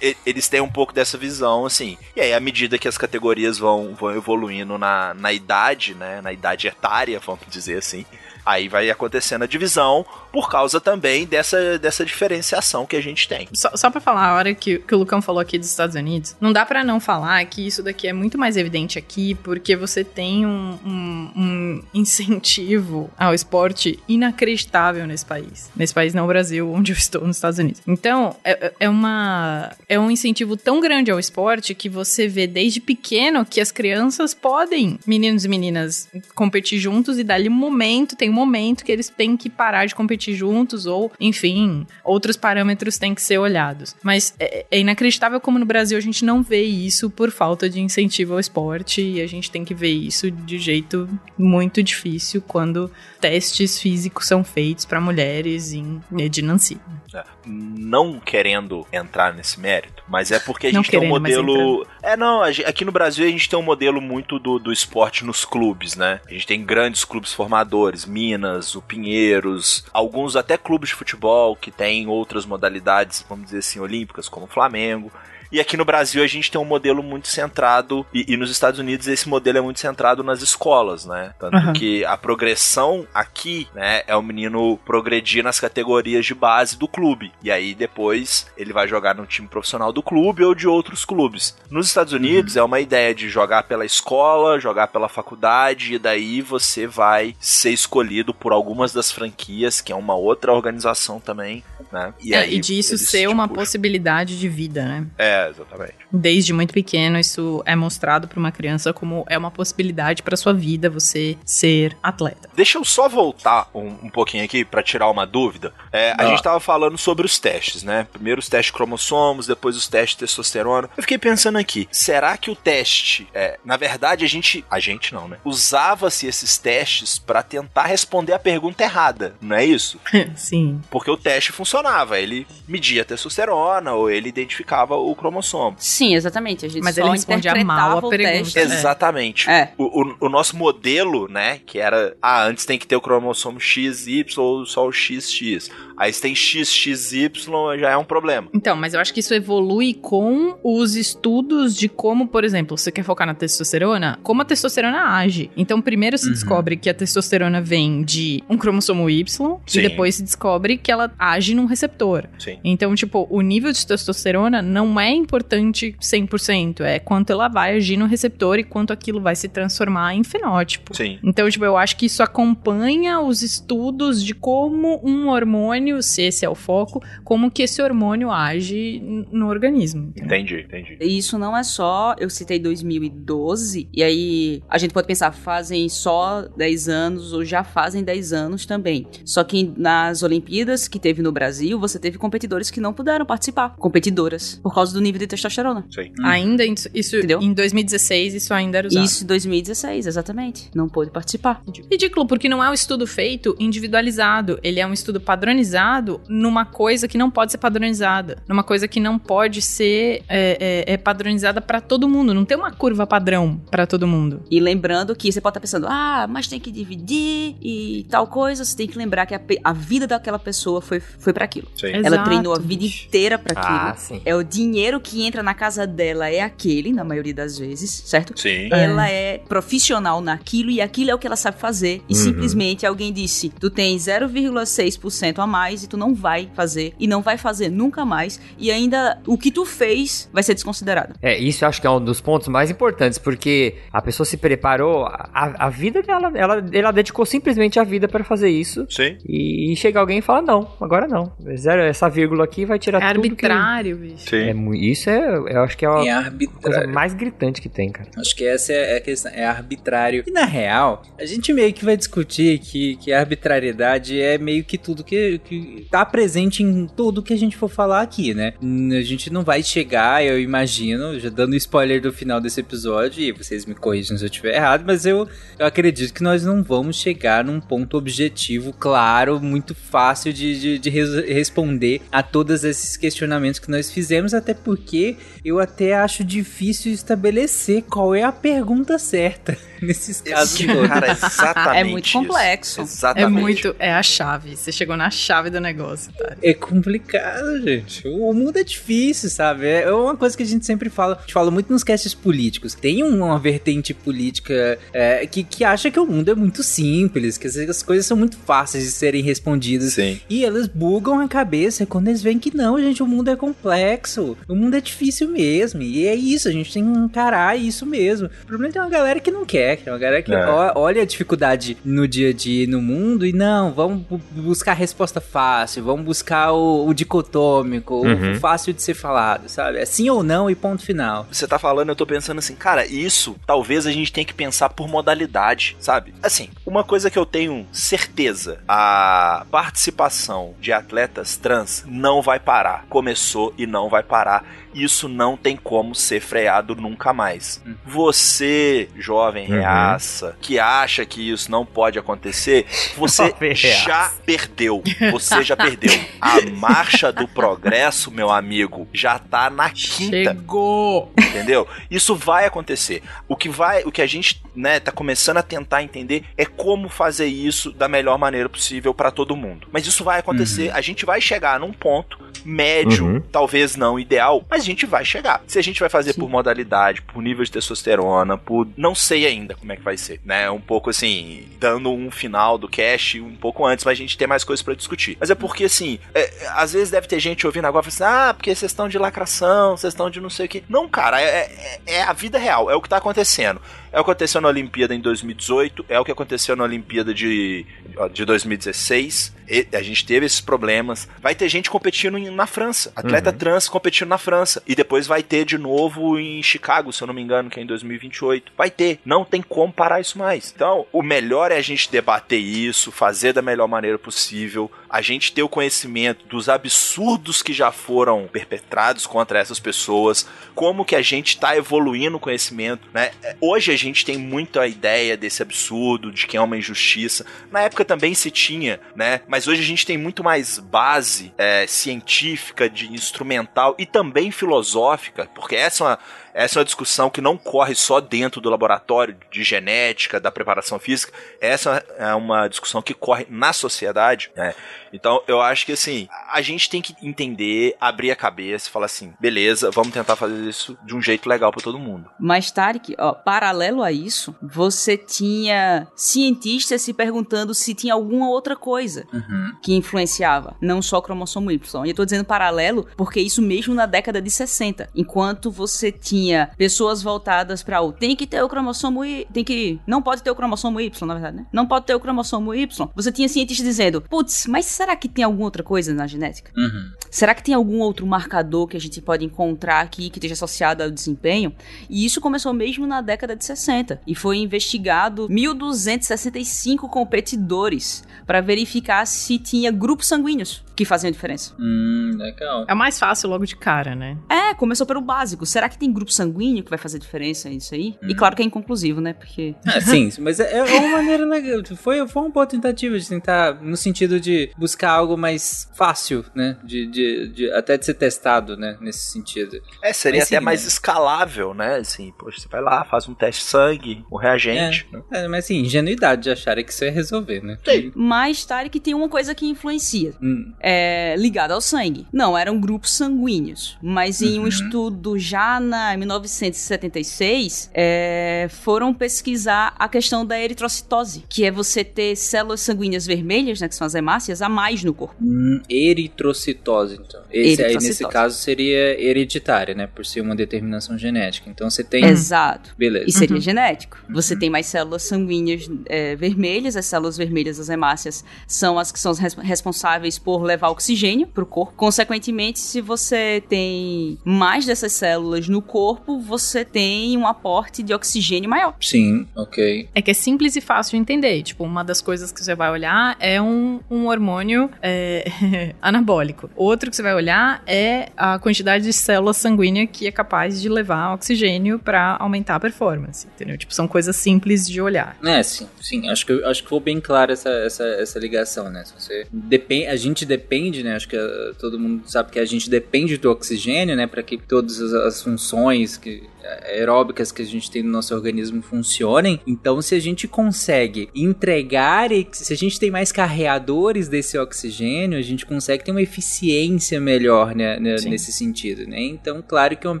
Eles têm um pouco dessa visão, assim. E aí, à medida que as categorias vão, vão evoluindo na, na idade, né? Na idade etária, vamos dizer assim, Aí vai acontecendo a divisão por causa também dessa, dessa diferenciação que a gente tem. Só, só pra falar, a hora que, que o Lucão falou aqui dos Estados Unidos, não dá para não falar que isso daqui é muito mais evidente aqui, porque você tem um, um, um incentivo ao esporte inacreditável nesse país. Nesse país, não o Brasil, onde eu estou, nos Estados Unidos. Então, é, é, uma, é um incentivo tão grande ao esporte que você vê desde pequeno que as crianças podem, meninos e meninas, competir juntos e dali um momento tem momento que eles têm que parar de competir juntos, ou, enfim, outros parâmetros têm que ser olhados. Mas é, é inacreditável como no Brasil a gente não vê isso por falta de incentivo ao esporte, e a gente tem que ver isso de jeito muito difícil quando testes físicos são feitos para mulheres em de Nancy. É, não querendo entrar nesse mérito, mas é porque a gente tem um modelo. É, não, aqui no Brasil a gente tem um modelo muito do, do esporte nos clubes, né? A gente tem grandes clubes formadores, Minas, o Pinheiros, alguns até clubes de futebol que têm outras modalidades, vamos dizer assim, olímpicas, como o Flamengo. E aqui no Brasil a gente tem um modelo muito centrado, e, e nos Estados Unidos esse modelo é muito centrado nas escolas, né? Tanto uhum. que a progressão aqui, né, é o menino progredir nas categorias de base do clube. E aí depois ele vai jogar no time profissional do clube ou de outros clubes. Nos Estados Unidos uhum. é uma ideia de jogar pela escola, jogar pela faculdade, e daí você vai ser escolhido por algumas das franquias, que é uma outra organização também, né? E, é, aí, e disso ser uma possibilidade de vida, né? É, exatamente. Desde muito pequeno, isso é mostrado para uma criança como é uma possibilidade para sua vida você ser atleta. Deixa eu só voltar um, um pouquinho aqui para tirar uma dúvida. É, a ah. gente tava falando sobre os testes, né? Primeiro os testes de cromossomos, depois os testes de testosterona. Eu fiquei pensando aqui, será que o teste, é, na verdade a gente, a gente não, né? Usava-se esses testes para tentar responder a pergunta errada, não é isso? [LAUGHS] Sim. Porque o teste funcionava, ele media a testosterona ou ele identificava o cromossomo. Sim, exatamente. A gente Mas ele respondia mal a pergunta. Exatamente. É. O, o, o, nosso modelo, né, que era, ah, antes tem que ter o cromossomo XY ou só o XX. Aí se tem XXY já é um problema. Então, mas eu acho que isso evolui com os estudos de como, por exemplo, você quer focar na testosterona, como a testosterona age. Então, primeiro se uhum. descobre que a testosterona vem de um cromossomo Y Sim. e depois se descobre que ela age num receptor. Sim. Então, tipo, o nível de testosterona não é importante 100%, é quanto ela vai agir no receptor e quanto aquilo vai se transformar em fenótipo. Sim. Então, tipo, eu acho que isso acompanha os estudos de como um hormônio hormônio, se esse é o foco, como que esse hormônio age no organismo. Entendi, entendi. E isso não é só, eu citei 2012, e aí a gente pode pensar, fazem só 10 anos ou já fazem 10 anos também. Só que nas Olimpíadas que teve no Brasil, você teve competidores que não puderam participar, competidoras, por causa do nível de testosterona. Sim. Hum. Ainda isso, Entendeu? em 2016 isso ainda era usado. Isso, 2016, exatamente. Não pôde participar. Ridículo, porque não é um estudo feito individualizado, ele é um estudo padronizado numa coisa que não pode ser padronizada, numa coisa que não pode ser é, é, é padronizada para todo mundo. Não tem uma curva padrão para todo mundo. E lembrando que você pode estar pensando, ah, mas tem que dividir e tal coisa. Você tem que lembrar que a, a vida daquela pessoa foi, foi para aquilo. Sim. Ela Exato. treinou a vida inteira para ah, aquilo. Ah, é o dinheiro que entra na casa dela é aquele, na maioria das vezes, certo? Sim. Ela é, é profissional naquilo e aquilo é o que ela sabe fazer. E uhum. simplesmente alguém disse: tu tem 0,6% a mais e tu não vai fazer e não vai fazer nunca mais e ainda o que tu fez vai ser desconsiderado. É, isso eu acho que é um dos pontos mais importantes, porque a pessoa se preparou, a, a vida dela, ela, ela dedicou simplesmente a vida para fazer isso. Sim. E, e chega alguém e fala, não, agora não. Zero, essa vírgula aqui vai tirar é tudo arbitrário, que... bicho. Sim. É, isso é, eu acho que é a é coisa mais gritante que tem, cara. Acho que essa é a questão, é arbitrário. E na real, a gente meio que vai discutir que, que a arbitrariedade é meio que tudo que, que tá presente em tudo que a gente for falar aqui, né? A gente não vai chegar, eu imagino, já dando spoiler do final desse episódio, e vocês me corrijam se eu estiver errado, mas eu, eu acredito que nós não vamos chegar num ponto objetivo, claro, muito fácil de, de, de res responder a todos esses questionamentos que nós fizemos, até porque eu até acho difícil estabelecer qual é a pergunta certa [LAUGHS] nesses casos. Cara, exatamente. É muito complexo. Exatamente. É muito. É a chave. Você chegou na chave do negócio, tá? É complicado, gente. O mundo é difícil, sabe? É uma coisa que a gente sempre fala. A gente fala muito nos castes políticos. Tem uma vertente política é, que, que acha que o mundo é muito simples, que as coisas são muito fáceis de serem respondidas. Sim. E elas bugam a cabeça quando eles veem que não, gente, o mundo é complexo. O mundo é difícil mesmo. E é isso, a gente tem que encarar isso mesmo. O problema é que tem uma galera que não quer, é uma galera que é. olha a dificuldade no dia a dia no mundo e não, vamos buscar a resposta fácil, vamos buscar o, o dicotômico, uhum. o fácil de ser falado, sabe? É sim ou não e ponto final. final. Você tá falando, eu tô pensando assim, cara, isso talvez a gente tenha que pensar por modalidade, sabe? Assim, uma coisa que eu tenho certeza, a participação de atletas trans não vai parar. Começou e não vai parar isso não tem como ser freado nunca mais. Uhum. Você, jovem uhum. reaça, que acha que isso não pode acontecer, [LAUGHS] você já perdeu. Você já perdeu. A marcha do progresso, meu amigo, já tá na quinta. Chegou! Entendeu? Isso vai acontecer. O que vai, o que a gente, né, tá começando a tentar entender é como fazer isso da melhor maneira possível para todo mundo. Mas isso vai acontecer, uhum. a gente vai chegar num ponto médio, uhum. talvez não ideal, mas gente vai chegar. Se a gente vai fazer Sim. por modalidade, por nível de testosterona, por. Não sei ainda como é que vai ser, né? Um pouco assim, dando um final do cast um pouco antes, mas a gente tem mais coisas para discutir. Mas é porque, assim, é, às vezes deve ter gente ouvindo agora falando assim: ah, porque vocês estão de lacração, vocês estão de não sei o que. Não, cara, é, é, é a vida real, é o que tá acontecendo. É o que aconteceu na Olimpíada em 2018, é o que aconteceu na Olimpíada de, de 2016. E a gente teve esses problemas. Vai ter gente competindo na França, atleta uhum. trans competindo na França. E depois vai ter de novo em Chicago, se eu não me engano, que é em 2028. Vai ter. Não tem como parar isso mais. Então, o melhor é a gente debater isso, fazer da melhor maneira possível, a gente ter o conhecimento dos absurdos que já foram perpetrados contra essas pessoas, como que a gente está evoluindo o conhecimento, né? Hoje a gente tem muito a ideia desse absurdo, de que é uma injustiça. Na época também se tinha, né? Mas hoje a gente tem muito mais base é, científica, de instrumental e também filosófica, porque essa é uma essa é uma discussão que não corre só dentro do laboratório de genética, da preparação física. Essa é uma discussão que corre na sociedade, né? Então, eu acho que assim, a gente tem que entender, abrir a cabeça e falar assim, beleza, vamos tentar fazer isso de um jeito legal para todo mundo. Mas, Tarek, ó, paralelo a isso, você tinha cientistas se perguntando se tinha alguma outra coisa uhum. que influenciava, não só o cromossomo Y. E eu tô dizendo paralelo porque isso mesmo na década de 60, enquanto você tinha pessoas voltadas para o tem que ter o cromossomo Y, tem que não pode ter o cromossomo Y, na verdade, né? Não pode ter o cromossomo Y. Você tinha cientistas dizendo, putz, mas será que tem alguma outra coisa na genética? Uhum. Será que tem algum outro marcador que a gente pode encontrar aqui que esteja associado ao desempenho? E isso começou mesmo na década de 60 e foi investigado 1.265 competidores para verificar se tinha grupos sanguíneos que faziam diferença. Hum, legal. É mais fácil logo de cara, né? É, começou pelo básico. Será que tem grupo sanguíneo que vai fazer diferença nisso aí? Hum. E claro que é inconclusivo, né? Porque. Ah, [LAUGHS] sim, mas é, é uma maneira legal. Foi, foi uma boa tentativa de tentar, no sentido de buscar algo mais fácil, né? De, de, de até de ser testado, né? Nesse sentido. É, seria mas, até sim, mais né? escalável, né? Assim, poxa, você vai lá, faz um teste de sangue, o reagente. É, né? é mas assim, ingenuidade de acharem que isso ia resolver, né? Sim. Mas, Tarek, tem uma coisa que influencia. Hum é, ligado ao sangue. Não, eram grupos sanguíneos. Mas em uhum. um estudo já na 1976, é, foram pesquisar a questão da eritrocitose, que é você ter células sanguíneas vermelhas, né, que são as hemácias, a mais no corpo. Hum, eritrocitose, então. Esse eritrocitose. aí, nesse caso, seria hereditária, né, por ser uma determinação genética. Então você tem... Exato. Beleza. E seria uhum. genético. Você uhum. tem mais células sanguíneas é, vermelhas, as células vermelhas, as hemácias, são as que são responsáveis por levar oxigênio para o corpo. Consequentemente, se você tem mais dessas células no corpo, você tem um aporte de oxigênio maior. Sim, ok. É que é simples e fácil de entender. Tipo, uma das coisas que você vai olhar é um, um hormônio é, [LAUGHS] anabólico. Outro que você vai olhar é a quantidade de células sanguíneas que é capaz de levar oxigênio para aumentar a performance, entendeu? Tipo, são coisas simples de olhar. É, sim, sim. Acho que, acho que ficou bem clara essa, essa, essa ligação, né? Se você depende, a gente depende depende, né? Acho que uh, todo mundo sabe que a gente depende do oxigênio, né? Para que todas as, as funções que aeróbicas que a gente tem no nosso organismo funcionem. Então, se a gente consegue entregar, se a gente tem mais carreadores desse oxigênio, a gente consegue ter uma eficiência melhor né, né nesse sentido, né? Então, claro que uma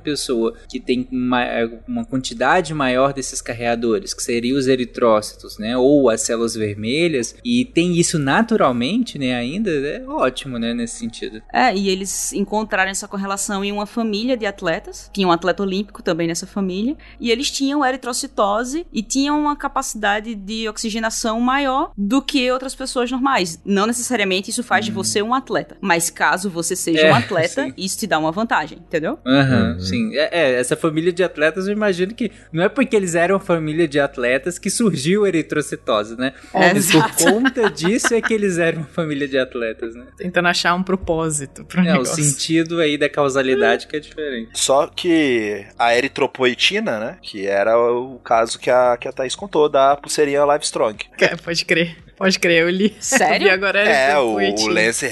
pessoa que tem uma, uma quantidade maior desses carreadores, que seriam os eritrócitos, né, ou as células vermelhas, e tem isso naturalmente, né, ainda, é ótimo, né, nesse sentido. É, e eles encontraram essa correlação em uma família de atletas, tinha um atleta olímpico também nessa família, e eles tinham eritrocitose e tinham uma capacidade de oxigenação maior do que outras pessoas normais. Não necessariamente isso faz de você um atleta, mas caso você seja É, um atleta, sim. isso te dá uma vantagem, entendeu? Aham, Uhum. sim. É, é, essa família de atletas, eu imagino que não é porque eles eram família de atletas que surgiu a eritrocitose, né? É, Por exato. conta disso é que eles eram uma família de atletas, né? Tentando achar um propósito pro É, o negócio. sentido aí da causalidade que é diferente. Só que a eritropoetina, né? Que era o caso que a, que a Thaís contou da pulseirinha Livestrong. [LAUGHS] É, pode crer. Pode crer, eu li. [LAUGHS] Sério? Agora É, o, o Lance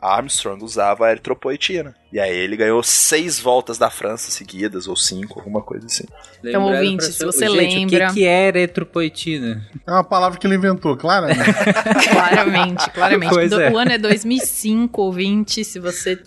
Armstrong usava a eritropoetina. E aí ele ganhou seis voltas da França seguidas, ou cinco, alguma coisa assim. Então, Lembrando ouvinte, se você Gente, lembra- O que, que é eritropoetina? É uma palavra que ele inventou, claro. Né? [LAUGHS] Claramente, claramente. Pois Do- é. O ano é 2005, ouvinte. Se você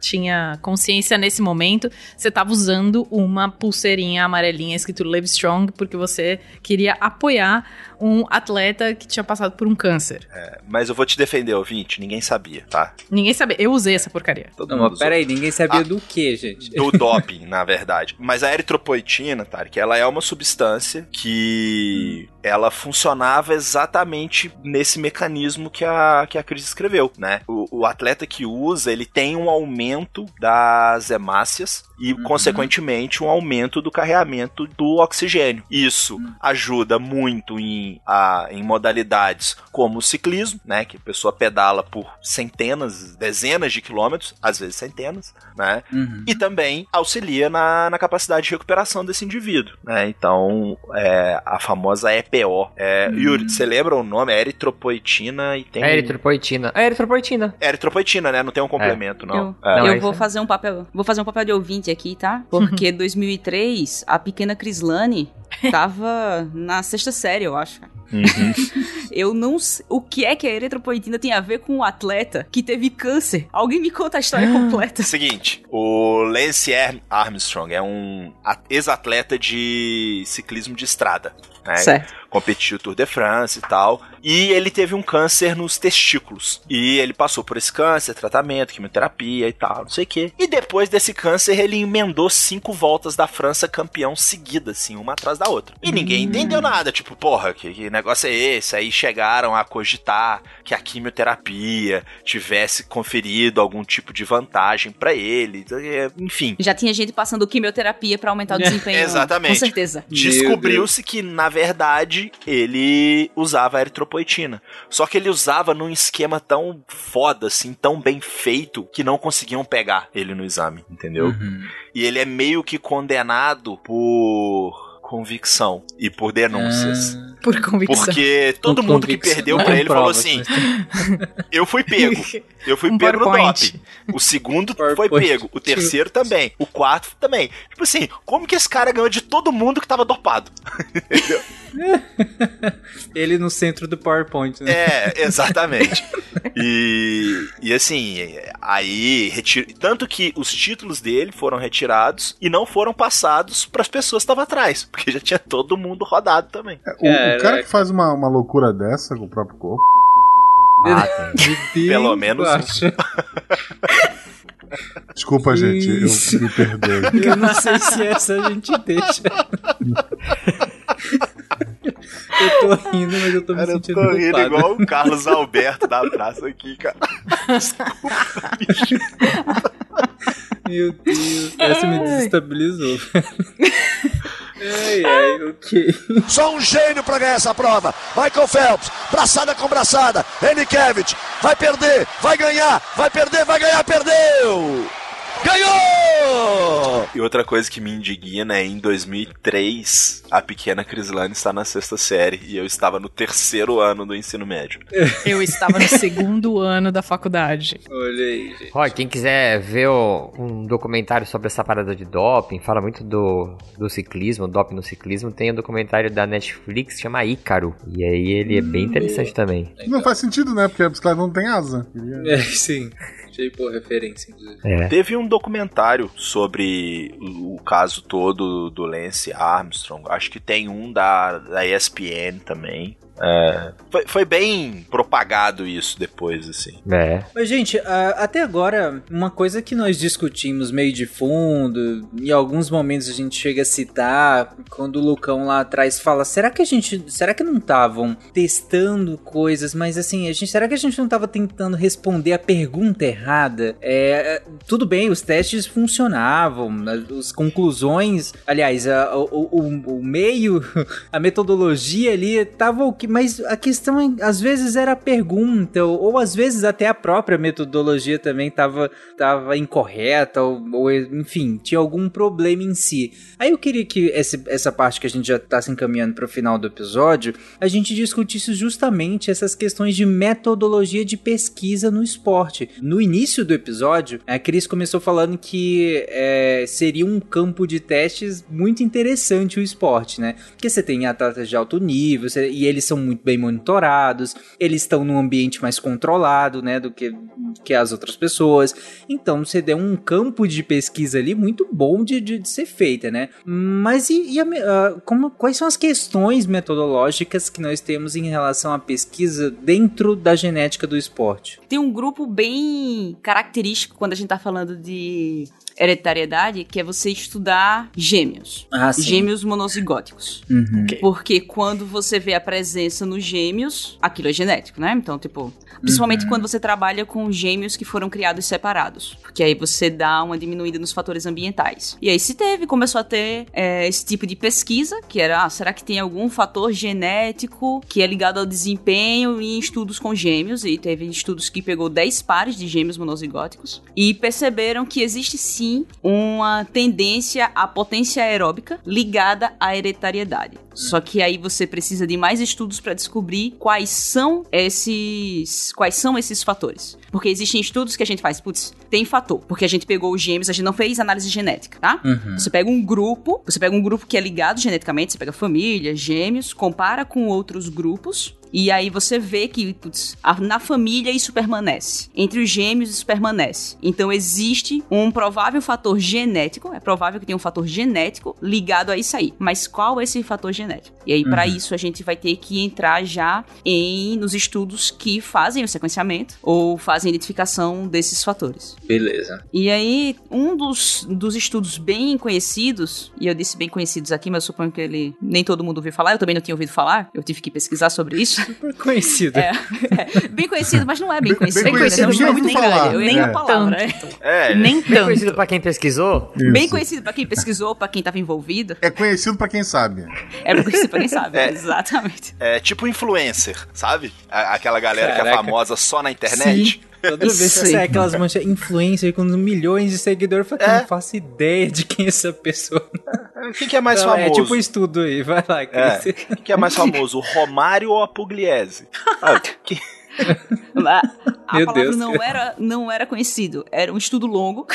tinha consciência nesse momento, você estava usando uma pulseirinha amarelinha escrito Live Strong porque você queria apoiar um atleta que tinha passado por um câncer. É, mas eu vou te defender, ouvinte, ninguém sabia, tá? Ninguém sabia. Eu usei essa porcaria. Todo Não, mundo mas peraí, ninguém sabia Ah. do que, gente? do [LAUGHS] doping, na verdade. Mas a eritropoetina, Tarek, ela é uma substância que ela funcionava exatamente nesse mecanismo que a, que a Cris escreveu, né? O, o atleta que usa, ele tem um aumento das hemácias e, consequentemente, um aumento do carreamento do oxigênio. Isso ajuda muito em, a- em modalidades como o ciclismo, né? Que a pessoa pedala por centenas, dezenas de quilômetros, às vezes centenas, né? Uhum. e também auxilia na, na capacidade de recuperação desse indivíduo, né? Então, é, a famosa EPO. É, Yuri, você lembra o nome? É eritropoetina e tem... É eritropoetina. É eritropoetina. Eritropoetina, né? Não tem um complemento, não. Eu, É. Não, eu é vou isso. fazer um papel, vou fazer um papel de ouvinte aqui, tá? [LAUGHS] Porque 2003 a pequena Crislane [LAUGHS] tava na sexta série, eu acho. Uhum. [LAUGHS] Eu não sei o que é que a eritropoetina tem a ver com um atleta que teve câncer. Alguém me conta a história completa. Seguinte, o Lance Ar- Armstrong é um ex-atleta de ciclismo de estrada. Né? Certo. competiu o Tour de France e tal. E ele teve um câncer nos testículos. E ele passou por esse câncer, tratamento, quimioterapia e tal, não sei o quê. E depois desse câncer, ele emendou cinco voltas da França campeão seguidas, assim, uma atrás da outra. E ninguém entendeu nada, tipo, porra, que, que negócio é esse? Aí chegaram a cogitar que a quimioterapia tivesse conferido algum tipo de vantagem pra ele. é, Enfim, Já tinha gente passando quimioterapia pra aumentar o [LAUGHS] desempenho. Exatamente. Com certeza. Descobriu-se que, na verdade, ele usava eritropoetina. Só que ele usava num esquema tão foda, assim, tão bem feito, que não conseguiam pegar ele no exame, entendeu? Uhum. E ele é meio que condenado por convicção e por denúncias. Ah, Por convicção. Porque todo Com mundo que convicção. perdeu Não pra com ele falou assim: eu fui pego. [LAUGHS] Eu fui Um pego no PowerPoint. doping. O segundo [LAUGHS] foi PowerPoint. pego. O terceiro também. O quarto também. Tipo assim, como que esse cara ganhou de todo mundo que tava dopado? [LAUGHS] [LAUGHS] Ele no centro do PowerPoint, né? É, exatamente. [LAUGHS] E, e assim, aí retira, tanto que os títulos dele foram retirados e não foram passados para as pessoas que estavam atrás, porque já tinha todo mundo rodado também. O, o cara Caraca. que faz uma, uma loucura dessa com o próprio corpo. Ah, Deus, Pelo menos- Guaxa. Desculpa, gente, eu me perdoe. Eu não sei se essa a gente deixa. [LAUGHS] eu tô rindo, mas eu tô me Cara, eu sentindo tô rindo culpado. igual o Carlos Alberto da praça aqui, cara. [LAUGHS] Meu Deus, essa me desestabilizou. ai, ai, ok. Só um gênio pra ganhar essa prova. Michael Phelps, braçada com braçada. Enikevich, vai perder, vai ganhar, vai perder, vai ganhar, perdeu! Ganhou! E outra coisa que me indigna é em 2003, a pequena Crislane está na sexta série e eu estava no terceiro ano do ensino médio. [LAUGHS] Eu estava no segundo ano da faculdade. Olha aí, gente. Ó, quem quiser ver o- um documentário sobre essa parada de doping, fala muito do, do ciclismo, doping no ciclismo, tem um documentário da Netflix que chama Ícaro. E aí ele é bem interessante também. Não faz sentido, né? Porque a bicicleta não tem asa. É, sim. Achei, pô, referência, inclusive. É. Teve um documentário sobre o, o caso todo do Lance Armstrong. Acho que tem um da, da ESPN também. É, foi, foi bem propagado isso depois, assim. É. Mas, gente, até agora, uma coisa que nós discutimos meio de fundo, em alguns momentos a gente chega a citar, quando o Lucão lá atrás fala, será que a gente, será que não estavam testando coisas, mas assim, a gente, será que a gente não estava tentando responder a pergunta errada? É, tudo bem, os testes funcionavam, as conclusões, aliás, a- o, o- o meio, [LAUGHS] a metodologia ali tava o que, mas a questão é, às vezes era a pergunta, ou, ou às vezes até a própria metodologia também tava, tava incorreta, ou, ou, enfim, tinha algum problema em si. Aí eu queria que esse- essa parte que a gente já tá se encaminhando para o final do episódio, a gente discutisse justamente essas questões de metodologia de pesquisa no esporte. No início do episódio, a Cris começou falando que é, seria um campo de testes muito interessante o esporte, né? Porque você tem atletas de alto nível você- e eles são muito bem monitorados, eles estão num ambiente mais controlado, né, do que, que as outras pessoas. Então você deu um campo de pesquisa ali muito bom de, de, de ser feita, né? Mas e, e a ah, como, quais são as questões metodológicas que nós temos em relação à pesquisa dentro da genética do esporte? Tem um grupo bem característico quando a gente tá falando de hereditariedade, que é você estudar gêmeos. Ah, sim. Gêmeos monozigóticos. Uhum. Porque quando você vê a presença nos gêmeos, aquilo é genético, né? Então, tipo, principalmente quando você trabalha com gêmeos que foram criados separados. Porque aí você dá uma diminuída nos fatores ambientais. E aí se teve, começou a ter é, esse tipo de pesquisa, que era, ah, será que tem algum fator genético que é ligado ao desempenho em estudos com gêmeos? E teve estudos que pegou 10 pares de gêmeos monozigóticos e perceberam que existe sim uma tendência à potência aeróbica ligada à hereditariedade. Só que aí você precisa de mais estudos para descobrir quais são esses quais são esses fatores. Porque existem estudos que a gente faz, putz, tem fator, porque a gente pegou os gêmeos, a gente não fez análise genética, tá? Uhum. Você pega um grupo, você pega um grupo que é ligado geneticamente, você pega família, gêmeos, compara com outros grupos e aí você vê que putz, na família isso permanece. Entre os gêmeos isso permanece. Então existe um provável fator genético, é provável que tenha um fator genético ligado a isso aí. Mas qual é esse fator genético? E aí para Uhum. isso a gente vai ter que entrar já em nos estudos que fazem o sequenciamento ou fazem a identificação desses fatores. Beleza. E aí, um dos, dos estudos bem conhecidos, e eu disse bem conhecidos aqui, mas eu suponho que ele nem todo mundo ouviu falar, eu também não tinha ouvido falar, eu tive que pesquisar sobre isso. [LAUGHS] Conhecido. É, é, bem conhecido, mas não é bem Bem- conhecido. bem conhecido, não é grande, Eu errei É. a palavra. é. É, Nem Bem conhecido tanto. pra quem pesquisou. Bem Isso. conhecido pra quem pesquisou, pra quem tava envolvido. É conhecido pra quem sabe. É sabe, [LAUGHS] É. exatamente. é tipo influencer, sabe? Aquela galera que é Caraca. famosa só na internet. Toda vez que sai aquelas manchas influencer com milhões de seguidores, eu falo, É. não faço ideia de quem é essa pessoa. Quem que é mais Então, É famoso? tipo um estudo aí, vai lá, É. Cris. Quem que é mais famoso, o Romário ou a Pugliese? Ah, [LAUGHS] que- A, a Meu palavra Deus, não cara. era, não era conhecido, era um estudo longo.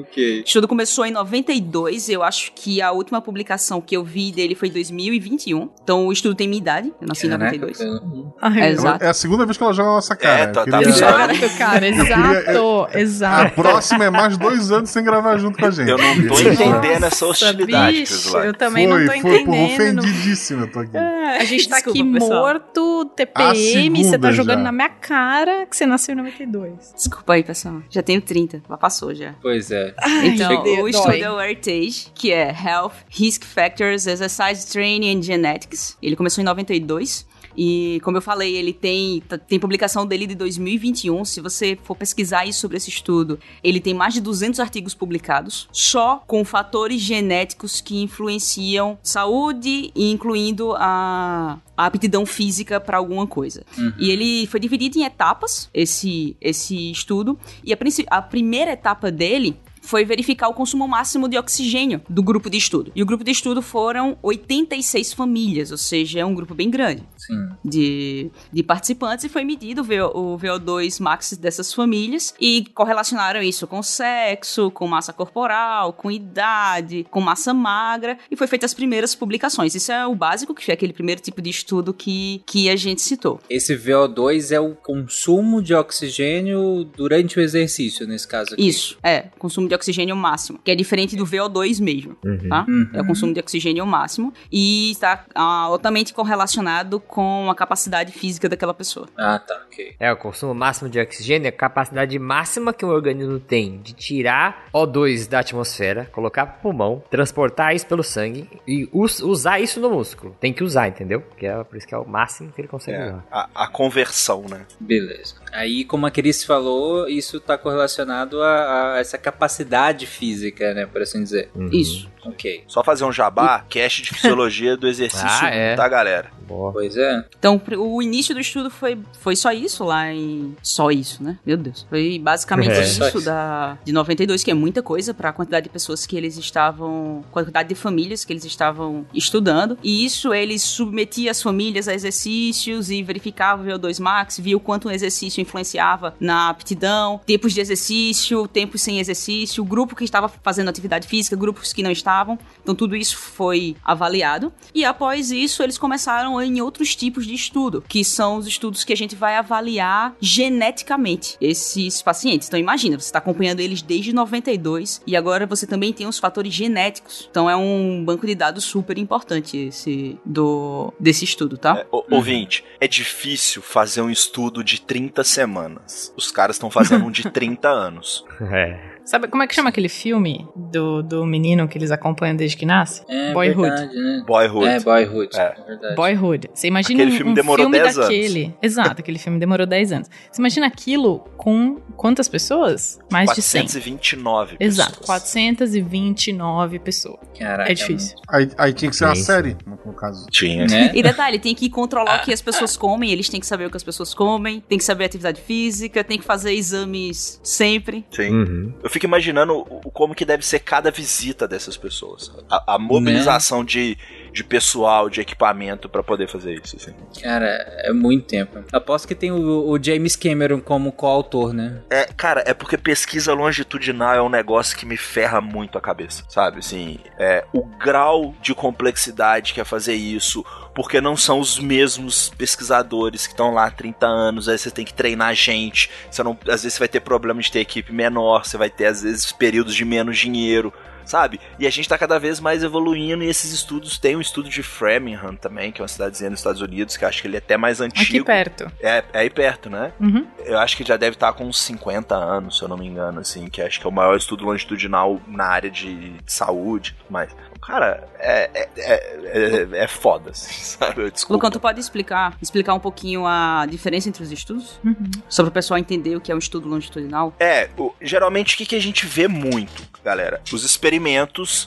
Ok. O estudo começou em 92, eu acho que a última publicação que eu vi dele foi em 2021. Então o estudo tem minha idade, eu nasci em Caraca, 92. eu- Ai, É, Exato. É a segunda vez que ela joga na nossa cara. É, tá- tá queria- vendo? Caraca, cara, exato, A exato. próxima é mais dois anos sem gravar junto com a gente. Eu não tô entendendo essa hostilidade, bicho, eu também foi, não tô foi, entendendo. ofendidíssimo eu tô aqui. A gente tá Desculpa, aqui pessoal. morto, A TPM, você tá jogando já. na minha cara que você nasceu em 92. Desculpa aí, pessoal. Já tenho 30, já passou já. Pois é. Então, Deus, o estudo é o Heritage, que é Health, Risk Factors, Exercise Training and Genetics. Ele começou em 92. E, como eu falei, ele tem, t- tem publicação dele de 2021. Se você for pesquisar aí sobre esse estudo, ele tem mais de 200 artigos publicados, só com fatores genéticos que influenciam saúde, incluindo a, a aptidão física para alguma coisa. E ele foi dividido em etapas, esse, esse estudo. E a, a primeira etapa dele foi verificar o consumo máximo de oxigênio do grupo de estudo. E o grupo de estudo foram 86 famílias, ou seja, é um grupo bem grande Sim. de, de participantes e foi medido o, VO, o VO2 max dessas famílias e correlacionaram isso com sexo, com massa corporal, com idade, com massa magra e foi feita as primeiras publicações. Isso é o básico, que foi aquele primeiro tipo de estudo que, que a gente citou. Esse VO2 é o consumo de oxigênio durante o exercício, nesse caso aqui. Isso, é, consumo de de oxigênio máximo, que é diferente do VO2 mesmo, Uhum. tá? Uhum. É o consumo de oxigênio máximo e está ah, altamente correlacionado com a capacidade física daquela pessoa. Ah, tá, ok. É, o consumo máximo de oxigênio é a capacidade máxima que o organismo tem de tirar O2 da atmosfera, colocar pro pulmão, transportar isso pelo sangue e us- usar isso no músculo. Tem que usar, entendeu? Porque é por isso que é o máximo que ele consegue É, usar. a, a conversão, né? Beleza. Aí, como a Cris falou, isso tá correlacionado a, a essa capacidade física, né, por assim dizer. Uhum. Isso. Ok. Só fazer um jabá, cast de fisiologia do [LAUGHS] exercício, Ah, é. tá, galera? Boa. Pois é. Então, o início do estudo foi, foi só isso lá em. Só isso, né? Meu Deus. Foi basicamente É. Isso isso. da, de 92, que é muita coisa para a quantidade de pessoas que eles estavam. quantidade de famílias que eles estavam estudando. E isso eles submetiam as famílias a exercícios e verificavam o VO2 Max, viu quanto um exercício influenciava na aptidão, tempos de exercício, tempos sem exercício, o grupo que estava fazendo atividade física, grupos que não estavam. Então, tudo isso foi avaliado. E após isso, eles começaram em outros tipos de estudo, que são os estudos que a gente vai avaliar geneticamente esses pacientes. Então, imagina, você está acompanhando eles desde 92 e agora você também tem os fatores genéticos. Então, é um banco de dados super importante esse do desse estudo, tá? É, o- Ouvinte, é difícil fazer um estudo de 30 semanas. Os caras estão fazendo um de [LAUGHS] 30 anos. É. Sabe como é que chama aquele filme do, do menino que eles acompanham desde que nasce? É Boyhood. verdade, né? Boyhood. É, Boyhood. É. É, verdade. Boyhood. Você imagina Aquele um, filme um demorou filme 10 anos. daquele. Exato, aquele filme demorou 10 anos. Você imagina aquilo com quantas pessoas? Mais de 100. 429 Exato, pessoas. 429 pessoas. Caraca, É difícil. Aí, aí tinha que ser uma série, no, caso. Tinha. Né? E detalhe, tem que controlar o que as [LAUGHS] pessoas comem, eles têm que saber o que as pessoas comem, tem que saber a atividade física, tem que fazer exames sempre. Sim. Uhum. Eu fico imaginando o- como que deve ser cada visita dessas pessoas. A, a mobilização de, de pessoal, de equipamento pra poder fazer isso. assim. Cara, é muito tempo. Aposto que tem o, o James Cameron como coautor, né? É, cara, é porque pesquisa longitudinal é um negócio que me ferra muito a cabeça, sabe? Assim, é, o grau de complexidade que é fazer isso, porque não são os mesmos pesquisadores que estão lá há 30 anos, aí você tem que treinar gente, você não, às vezes você vai ter problema de ter equipe menor, você vai ter às vezes períodos de menos dinheiro, sabe? E a gente tá cada vez mais evoluindo e esses estudos, tem um estudo de Framingham também, que é uma cidadezinha nos Estados Unidos, que eu acho que ele é até mais Aqui antigo. perto. É, é aí perto, né? Uhum. Eu acho que já deve estar com uns 50 anos, se eu não me engano, assim, que acho que é o maior estudo longitudinal na área de saúde e tudo mais. Cara, é, é, é, é, é foda, assim, [LAUGHS] sabe? Desculpa. Lucão, tu pode explicar, explicar um pouquinho a diferença entre os estudos? Uhum. Só para o pessoal entender o que é um estudo longitudinal? É, o- geralmente o que, que a gente vê muito, galera? Os experimentos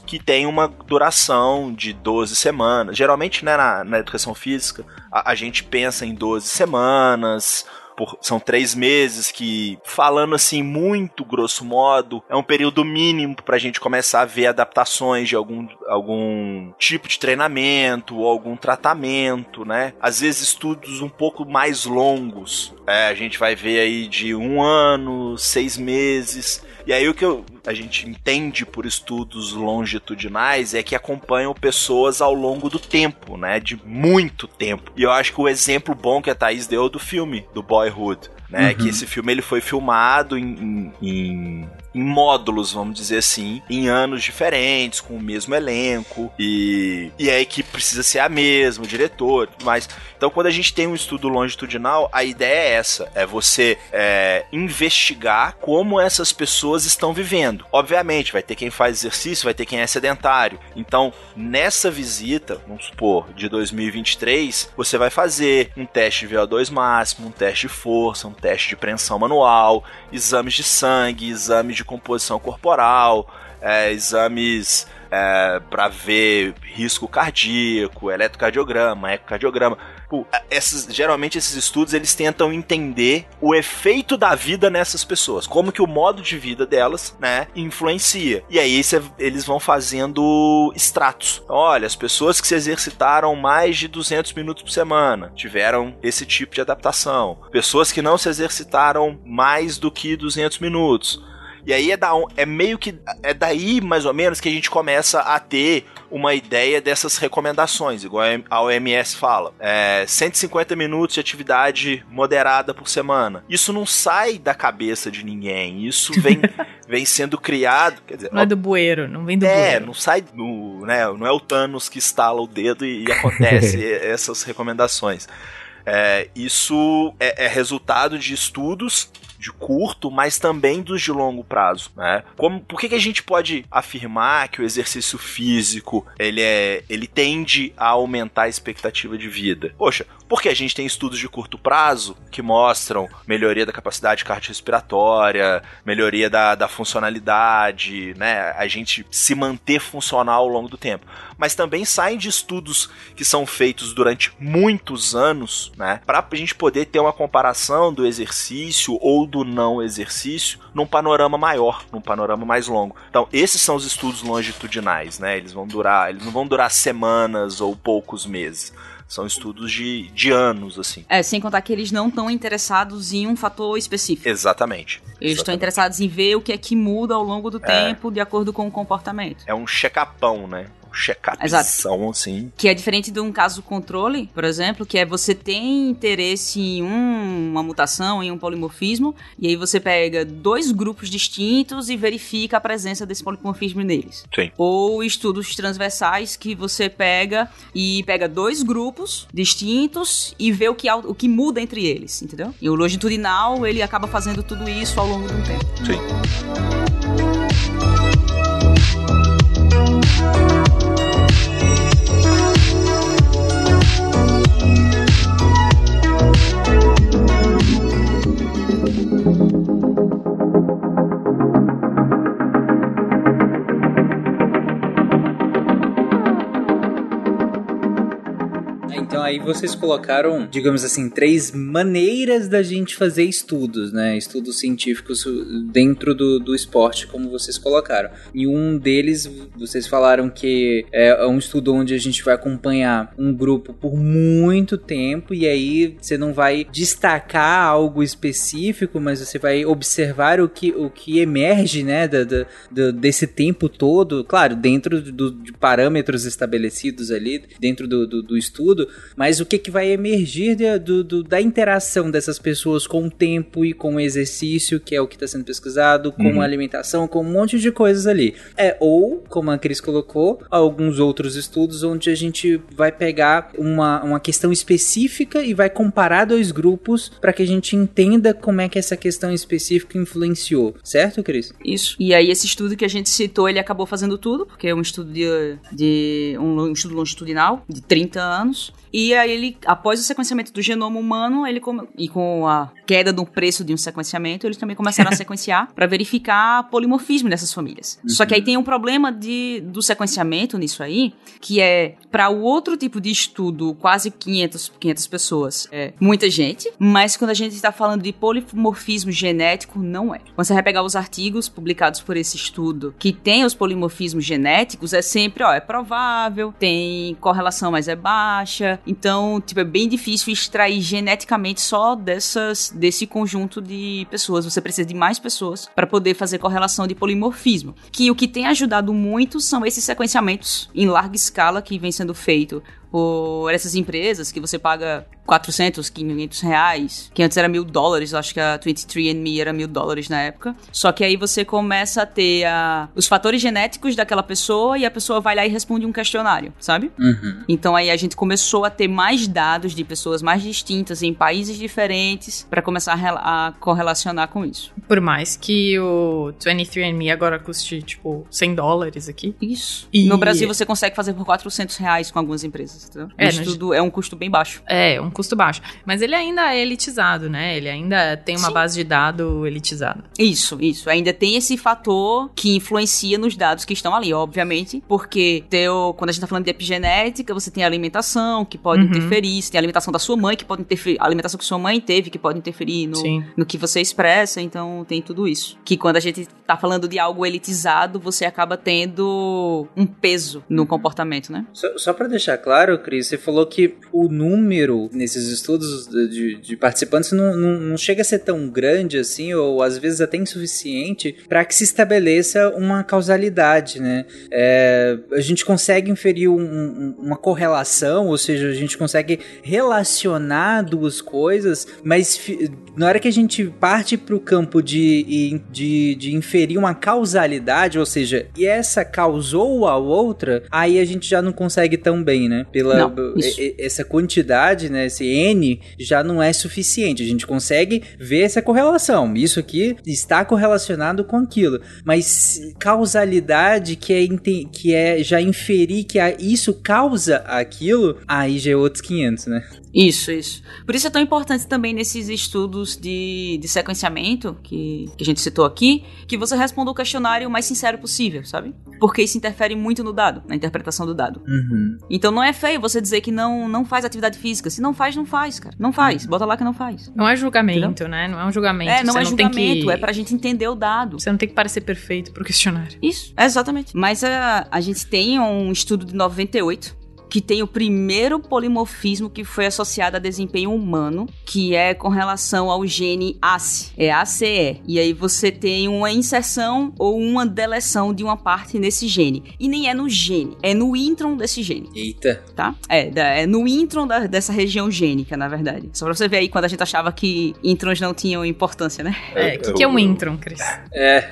que têm uma duração de 12 semanas. Geralmente, né, na, na educação física, a, a gente pensa em 12 semanas. por- são três meses que, falando assim, muito grosso modo, é um período mínimo pra gente começar a ver adaptações de algum, algum tipo de treinamento ou algum tratamento, né? Às vezes estudos um pouco mais longos. É, a gente vai ver aí de um ano, seis meses. E aí o que eu- a gente entende por estudos longitudinais é que acompanham pessoas ao longo do tempo, né? De muito tempo. E eu acho que o exemplo bom que a Thaís deu é do filme, do Boyhood. Né, Que esse filme ele foi filmado em, em- em- em módulos, vamos dizer assim, em anos diferentes, com o mesmo elenco, e, e a equipe precisa ser a mesma, o diretor e tudo mais. Então, quando a gente tem um estudo longitudinal, a ideia é essa: é você é, investigar como essas pessoas estão vivendo. Obviamente, vai ter quem faz exercício, vai ter quem é sedentário. Então, nessa visita, vamos supor, de 2023, você vai fazer um teste de VO2 máximo, um teste de força, um teste de preensão manual, exames de sangue, exames de composição corporal, é, exames é, para ver risco cardíaco, eletrocardiograma, ecocardiograma. Esses, geralmente esses estudos eles tentam entender o efeito da vida nessas pessoas, como que o modo de vida delas, né, influencia. E aí cê- eles vão fazendo extratos. Então, olha, as pessoas que se exercitaram mais de 200 minutos por semana tiveram esse tipo de adaptação. Pessoas que não se exercitaram mais do que 200 minutos. E aí é, da, é meio que. É daí, mais ou menos, que a gente começa a ter uma ideia dessas recomendações, igual a OMS fala. É, 150 minutos de atividade moderada por semana. Isso não sai da cabeça de ninguém. Isso vem [LAUGHS] vem sendo criado. Quer dizer, Não é do bueiro, não vem do é, bueiro. não sai no, né, não é o Thanos que estala o dedo e, e acontece [LAUGHS] essas recomendações. É, isso é, é resultado de estudos de curto, mas também dos de longo prazo, né? Como, por que, que a gente pode afirmar que o exercício físico ele é, ele tende a aumentar a expectativa de vida? Poxa, porque a gente tem estudos de curto prazo que mostram melhoria da capacidade cardiorrespiratória, melhoria da, da funcionalidade, né? A gente se manter funcional ao longo do tempo. Mas também saem de estudos que são feitos durante muitos anos, né? Para a gente poder ter uma comparação do exercício ou do não exercício num panorama maior, num panorama mais longo. Então, esses são os estudos longitudinais, né? Eles vão durar, eles não vão durar semanas ou poucos meses. São estudos de, de anos, assim. É, sem contar que eles não estão interessados em um fator específico. Exatamente. Eles estão interessados em ver o que é que muda ao longo do É. tempo de acordo com o comportamento. É um check-upão, né? Check-upzão, assim. Que é diferente de um caso controle, por exemplo, que é você tem interesse em um- uma mutação, em um polimorfismo, e aí você pega dois grupos distintos e verifica a presença desse polimorfismo neles. Sim. Ou estudos transversais que você pega e pega dois grupos distintos e vê o que, o que muda entre eles, entendeu? E o longitudinal, ele acaba fazendo tudo isso ao longo de um tempo. Sim. Então aí vocês colocaram, digamos assim, três maneiras da gente fazer estudos, né? Estudos científicos dentro do, do esporte, como vocês colocaram. E um deles, vocês falaram que é um estudo onde a gente vai acompanhar um grupo por muito tempo e aí você não vai destacar algo específico, mas você vai observar o que, o que emerge, né, da- da- desse tempo todo, claro, dentro do, de parâmetros estabelecidos ali, dentro do, do, do estudo, mas o que, que vai emergir de- do, do- da interação dessas pessoas com o tempo e com o exercício, que é o que está sendo pesquisado, com Uhum. a alimentação, com um monte de coisas ali. É, ou, como a Cris colocou, alguns outros estudos onde a gente vai pegar uma, uma questão específica e vai comparar dois grupos para que a gente entenda como é que essa questão específica influenciou, certo, Cris? Isso. E aí esse estudo que a gente citou, ele acabou fazendo tudo, porque é um estudo de, de um, um estudo longitudinal de 30 anos. E aí ele, após o sequenciamento do genoma humano, ele e com a queda do preço de um sequenciamento, eles também começaram a [LAUGHS] sequenciar para verificar polimorfismo dessas famílias. Só que aí tem um problema de, do sequenciamento nisso aí, que é para o outro tipo de estudo, quase 500, 500 pessoas, é muita gente, mas quando a gente está falando de polimorfismo genético, não é. Quando você vai pegar os artigos publicados por esse estudo que tem os polimorfismos genéticos, é sempre, ó, é provável, tem correlação, mas é baixa. Então, tipo, é bem difícil extrair geneticamente só dessas desse conjunto de pessoas. Você precisa de mais pessoas para poder fazer correlação de polimorfismo. Que o que tem ajudado muito são esses sequenciamentos em larga escala que vem sendo feito por essas empresas que você paga 400, 500 reais, que antes era mil dólares, eu acho que a 23andMe era mil dólares na época. Só que aí você começa a ter a- os fatores genéticos daquela pessoa e a pessoa vai lá e responde um questionário, sabe? Uhum. Então aí a gente começou a ter mais dados de pessoas mais distintas em países diferentes para começar a, a correlacionar com isso. Por mais que o 23andMe agora custe, tipo, 100 dólares aqui. Isso. E- No Brasil você consegue fazer por 400 reais com algumas empresas, entendeu? É, É, no- tudo é um custo bem baixo. É, um custo baixo. Mas ele ainda é elitizado, né? Ele ainda tem uma Sim. base de dado elitizada. Isso, isso. Ainda tem esse fator que influencia nos dados que estão ali, obviamente, porque teu, quando a gente tá falando de epigenética, você tem a alimentação que pode Uhum. interferir, você tem a alimentação da sua mãe que pode interferir, a alimentação que sua mãe teve que pode interferir no, Sim. no que você expressa, então tem tudo isso. Que quando a gente tá falando de algo elitizado, você acaba tendo um peso no comportamento, né? Só, só para deixar claro, claro, Cris. Você falou que o número nesses estudos de, de participantes não, não, não, chega a ser tão grande assim, ou às vezes até insuficiente, para que se estabeleça uma causalidade, né? É, a gente consegue inferir um, um, uma correlação, ou seja, a gente consegue relacionar duas coisas, mas na hora que a gente parte para o campo de, de, de inferir uma causalidade, ou seja, e essa causou a outra, aí a gente já não consegue tão bem, né? Pela não, essa quantidade, né? Esse N já não é suficiente. A gente consegue ver essa correlação. Isso aqui está correlacionado com aquilo. Mas causalidade que é, que é já inferir que isso causa aquilo, aí já é outros 500, né? Isso, isso. Por isso é tão importante também nesses estudos de, de sequenciamento que, que a gente citou aqui, que você responda o questionário o mais sincero possível, sabe? Porque isso interfere muito no dado, na interpretação do dado. Uhum. Então não é feio você dizer que não, não faz atividade física. Se não faz, não faz, cara. Não faz. Uhum. Bota lá que não faz. Não é julgamento, Entendeu? né? Não é um julgamento. É, não você é não julgamento. Que... É pra gente entender o dado. Você não tem que parecer perfeito pro questionário. Isso, é exatamente. Mas a, a gente tem um estudo de 98 que tem o primeiro polimorfismo que foi associado a desempenho humano, que é com relação ao gene ACE, é ACE. E aí você tem uma inserção ou uma deleção de uma parte nesse gene. E nem é no gene, é no intron desse gene. Eita. Tá? É, é no intron da, dessa região gênica, na verdade. Só pra você ver aí quando a gente achava que introns não tinham importância, né? É, o que, que é um intron, Cris? É.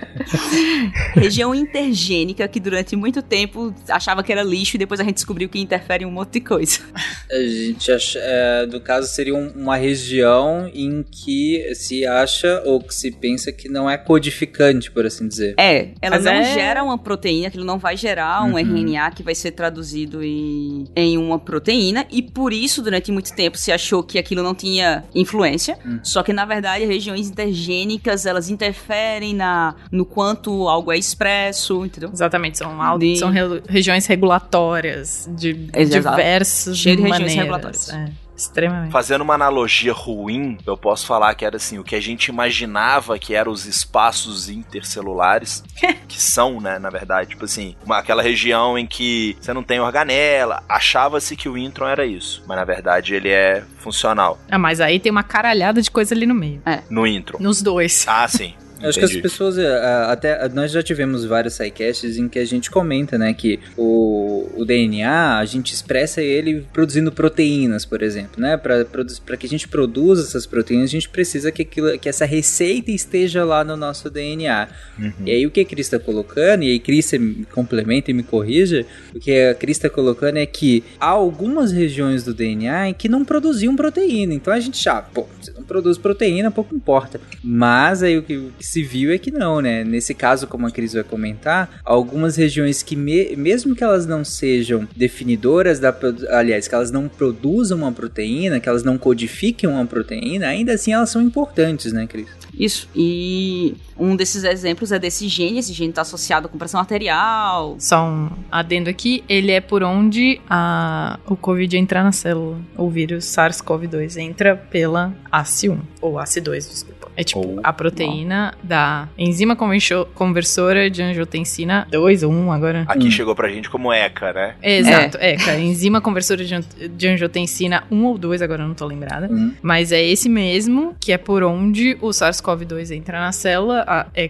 [LAUGHS] região intergênica que durante muito tempo achava que era lixo e depois a gente descobriu que interfere interfere em um monte de coisa. [LAUGHS] A gente acha, é, no caso, seria uma região em que se acha ou que se pensa que não é codificante, por assim dizer. É, ela Mas não é... gera uma proteína, aquilo não vai gerar um uhum. RNA que vai ser traduzido em, em uma proteína, e por isso, durante muito tempo, se achou que aquilo não tinha influência, uhum. só que, na verdade, regiões intergênicas, elas interferem na, no quanto algo é expresso, entendeu? Exatamente, são, de... são re regiões regulatórias de diversos Cheio de regiões regulatórias. É. Extremamente. Fazendo uma analogia ruim, eu posso falar que era assim, o que a gente imaginava que eram os espaços intercelulares, [LAUGHS] que são, né, na verdade, tipo assim, uma, aquela região em que você não tem organela, achava-se que o intron era isso, mas na verdade ele é funcional. Ah, mas aí tem uma caralhada de coisa ali no meio. É. No intron. Nos dois. Ah, sim. [LAUGHS] Acho que as pessoas, é, até nós já tivemos vários sidecasts em que a gente comenta, né, que o, o DNA, a gente expressa ele produzindo proteínas, por exemplo, né, para que a gente produza essas proteínas, a gente precisa que, aquilo, que essa receita esteja lá no nosso DNA. Uhum. E aí o que a Cris está colocando, e aí Cris me complementa e me corrija, o que a Cris está colocando é que há algumas regiões do DNA em que não produziam proteína, então a gente já, pô, você não produz proteína, pouco importa. Mas aí o que, que se viu é que não, né? Nesse caso, como a Cris vai comentar, algumas regiões que, me, mesmo que elas não sejam definidoras da. Aliás, que elas não produzam uma proteína, que elas não codifiquem uma proteína, ainda assim elas são importantes, né, Cris? Isso. E um desses exemplos é desse gene. Esse gene está associado com pressão arterial. Só um adendo aqui. Ele é por onde a, o Covid entra na célula. O vírus SARS-CoV-2 entra pela ACE1. Ou ACE2, desculpa. É tipo ou, a proteína. Da enzima conversora de angiotensina 2 ou 1 agora. Aqui hum. chegou pra gente como ECA, né? exato, é. ECA. Enzima conversora de angiotensina 1 ou 2, agora eu não tô lembrada. Hum. Mas é esse mesmo que é por onde o SARS-CoV-2 entra na célula a, é,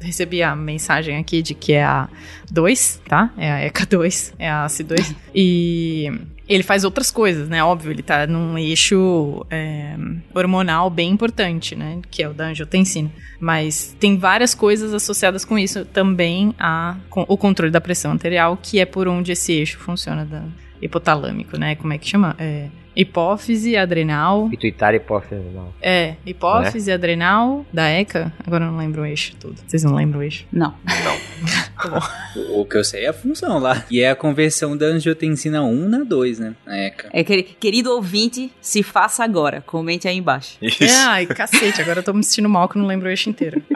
recebi a mensagem aqui de que é a 2, tá? É a ECA 2, é a AC2. e ele faz outras coisas, né? Óbvio, ele tá num eixo é, hormonal bem importante, né? Que é o da angiotensina. Mas tem várias coisas associadas com isso também a com, o controle da pressão arterial, que é por onde esse eixo funciona da hipotalâmico, né? Como é que chama? É, hipófise adrenal. Pituitária hipófise adrenal. É, hipófise é? adrenal da ECA. Agora eu não lembro o eixo todo. Vocês não lembram o eixo? Não. Não. [LAUGHS] o, o que eu sei é a função lá. E é a conversão da angiotensina 1 na 2, né? Na ECA. É, querido ouvinte, se faça agora. Comente aí embaixo. Isso. É, ai, cacete. Agora eu tô me sentindo mal que eu não lembro o eixo inteiro. [LAUGHS]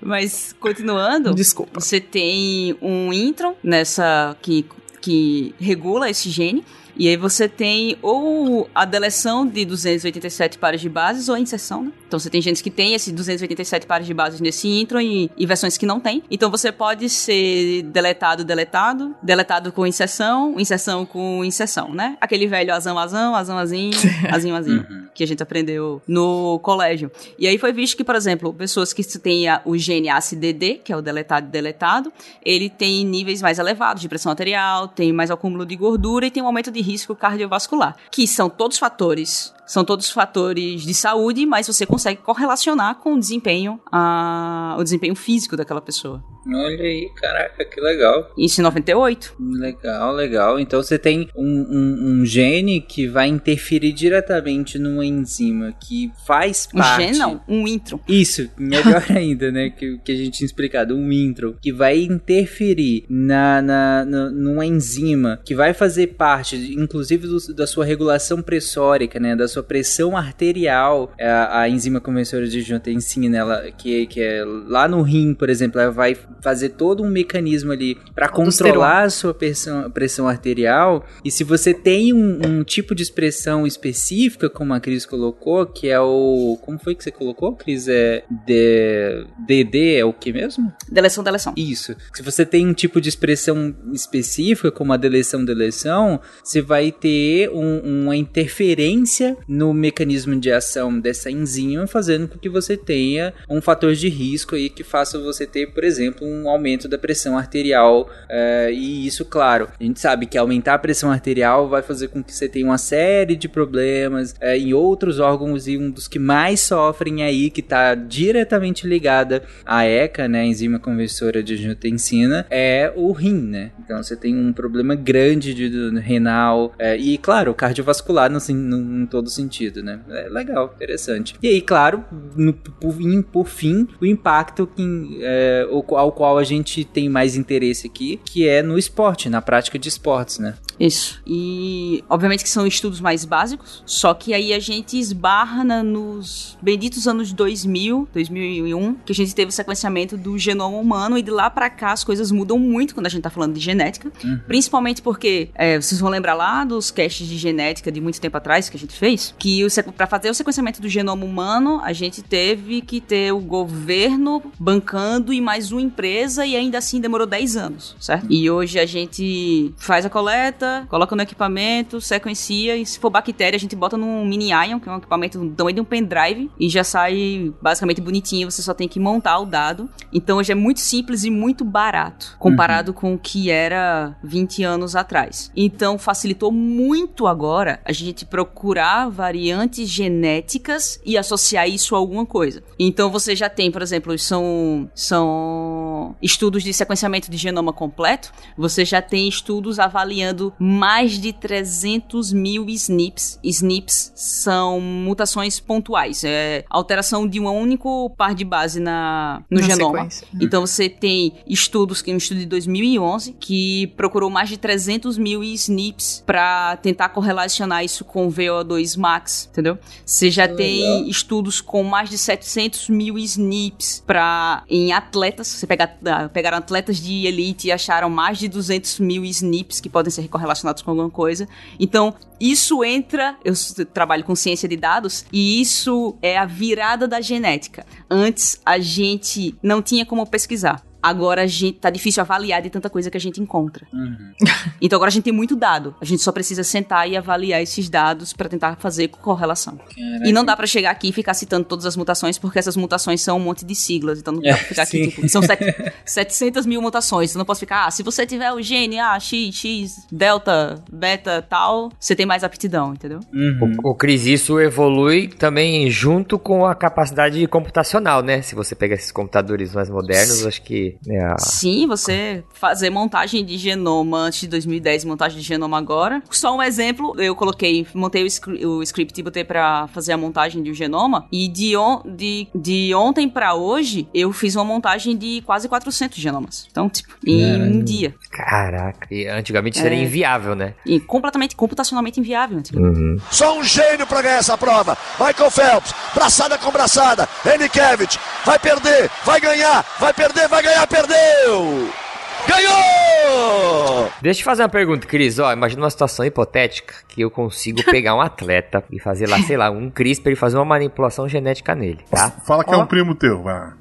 Mas continuando, desculpa. Você tem um intron nessa que que regula esse gene e aí você tem ou a deleção de 287 pares de bases ou a inserção, né? Então você tem genes que tem esses 287 pares de bases nesse intron e, e versões que não tem. Então você pode ser deletado, deletado, deletado com inserção, inserção com inserção, né? Aquele velho azão, azão, azão, azinho, [LAUGHS] azinho, azinho, que a gente aprendeu no colégio. E aí foi visto que, por exemplo, pessoas que têm a- o gene ACDD, que é o deletado e deletado, ele tem níveis mais elevados de pressão arterial, tem mais acúmulo de gordura e tem um aumento de risco cardiovascular, que são todos fatores são todos fatores de saúde, mas você consegue correlacionar com o desempenho, a, o desempenho físico daquela pessoa. Olha aí, caraca, que legal. Isso em 98. Legal, legal. Então você tem um, um- um gene que vai interferir diretamente numa enzima que faz Um parte. gene não, um intron. Isso, melhor [LAUGHS] ainda, né? Que, que a gente tinha explicado, um intro, que vai interferir na, na, na- numa enzima que vai fazer parte, inclusive, do- da sua regulação pressórica, né? Da sua pressão arterial. A, a enzima conversora de angiotensina, ela, que, que é lá no rim, por exemplo, ela vai fazer todo um mecanismo ali para controlar a sua pressão, pressão arterial. E se você tem um, um tipo de expressão específica, como a Cris colocou, que é o. Como foi que você colocou, Cris? É. D, DD é o que mesmo? Deleção, deleção. Isso. Se você tem um tipo de expressão específica, como a deleção, deleção, você vai ter um- uma interferência no mecanismo de ação dessa enzima, fazendo com que você tenha um fator de risco aí que faça você ter, por exemplo, um aumento da pressão arterial. eh, e isso, claro, a gente sabe que aumentar a pressão arterial vai fazer com que você tenha uma série de problemas eh, em outros órgãos e um dos que mais sofrem aí, que está diretamente ligada à ECA, né, enzima conversora de angiotensina, é o rim, né? Então você tem um problema grande de, do- renal eh, e, claro, cardiovascular no, no- em todo sentido, né? É legal, interessante. E aí, claro, no- por, por fim, o impacto que, o- ao qual a gente tem mais interesse aqui, que é no esporte, na prática de esportes, né? Isso. E obviamente que são estudos mais básicos, só que aí a gente esbarra na- nos benditos anos 2000, 2001, que a gente teve o sequenciamento do genoma humano e de lá pra cá as coisas mudam muito quando a gente tá falando de genética, principalmente porque é, vocês vão lembrar lá dos caches de genética de muito tempo atrás que a gente fez, que pra fazer o sequenciamento do genoma humano, a gente teve que ter o governo bancando e mais uma empresa e ainda assim demorou 10 anos, certo? E hoje a gente faz a coleta, coloca no equipamento, sequencia e se for bactéria a gente bota num mini ion, que é um equipamento do tamanho de um pendrive e já sai basicamente bonitinho, você só tem que montar o dado. Então hoje é muito simples e muito barato comparado com o que era 20 anos atrás. Então facilitou muito agora a gente procurar variantes genéticas e associar isso a alguma coisa. Então você já tem, por exemplo, são, são estudos de sequenciamento de genoma completo, você já tem estudos avaliando mais de 300 mil SNPs. SNPs são mutações pontuais, é alteração de um único par de base na, no Na genoma. sequência. Então você tem estudos, que um estudo de 2011, que procurou mais de 300 mil SNPs para tentar correlacionar isso com VO2 max, entendeu? Você já tem estudos com mais de 700 mil SNPs para em atletas. Você pega, pegaram atletas de elite e acharam mais de 200 mil SNPs que podem ser correlacionados com alguma coisa. Então isso entra. Eu trabalho com ciência de dados e isso é a virada da genética. Antes a gente não tinha como pesquisar. Agora a gente tá difícil avaliar de tanta coisa que a gente encontra. [LAUGHS] Então agora a gente tem muito dado. A gente só precisa sentar e avaliar esses dados para tentar fazer correlação. E não dá pra chegar aqui e ficar citando todas as mutações, porque essas mutações são um monte de siglas. Então não dá pra ficar aqui, sim. tipo, são set- 700 [LAUGHS] mil mutações. Então não posso ficar, ah, se você tiver o gene A, X, X, delta, beta, tal, você tem mais aptidão, entendeu? Uhum. O, o Cris, isso evolui também junto com a capacidade computacional, né? Se você pegar esses computadores mais modernos, acho que né, a- Sim, você fazer montagem de genoma antes de 2010 e montagem de genoma agora. Só um exemplo, eu coloquei, montei o, scri- o script e botei pra fazer a montagem de um genoma. E de, on- de, de ontem pra hoje, eu fiz uma montagem de quase 400 genomas. Então, tipo, em um dia. Caraca. E antigamente isso É. era inviável, né? E completamente, computacionalmente inviável. antigamente. Uhum. Só um gênio pra ganhar essa prova. Michael Phelps, braçada com braçada. Enikevich, vai perder, vai ganhar, vai perder, vai ganhar, perdeu! Ganhou! Deixa eu te fazer uma pergunta, Cris. Ó, imagina uma situação hipotética que eu consigo [LAUGHS] pegar um atleta e fazer lá, sei lá, um CRISPR e fazer uma manipulação genética nele, tá? Fala que é Ó. um primo teu, vai.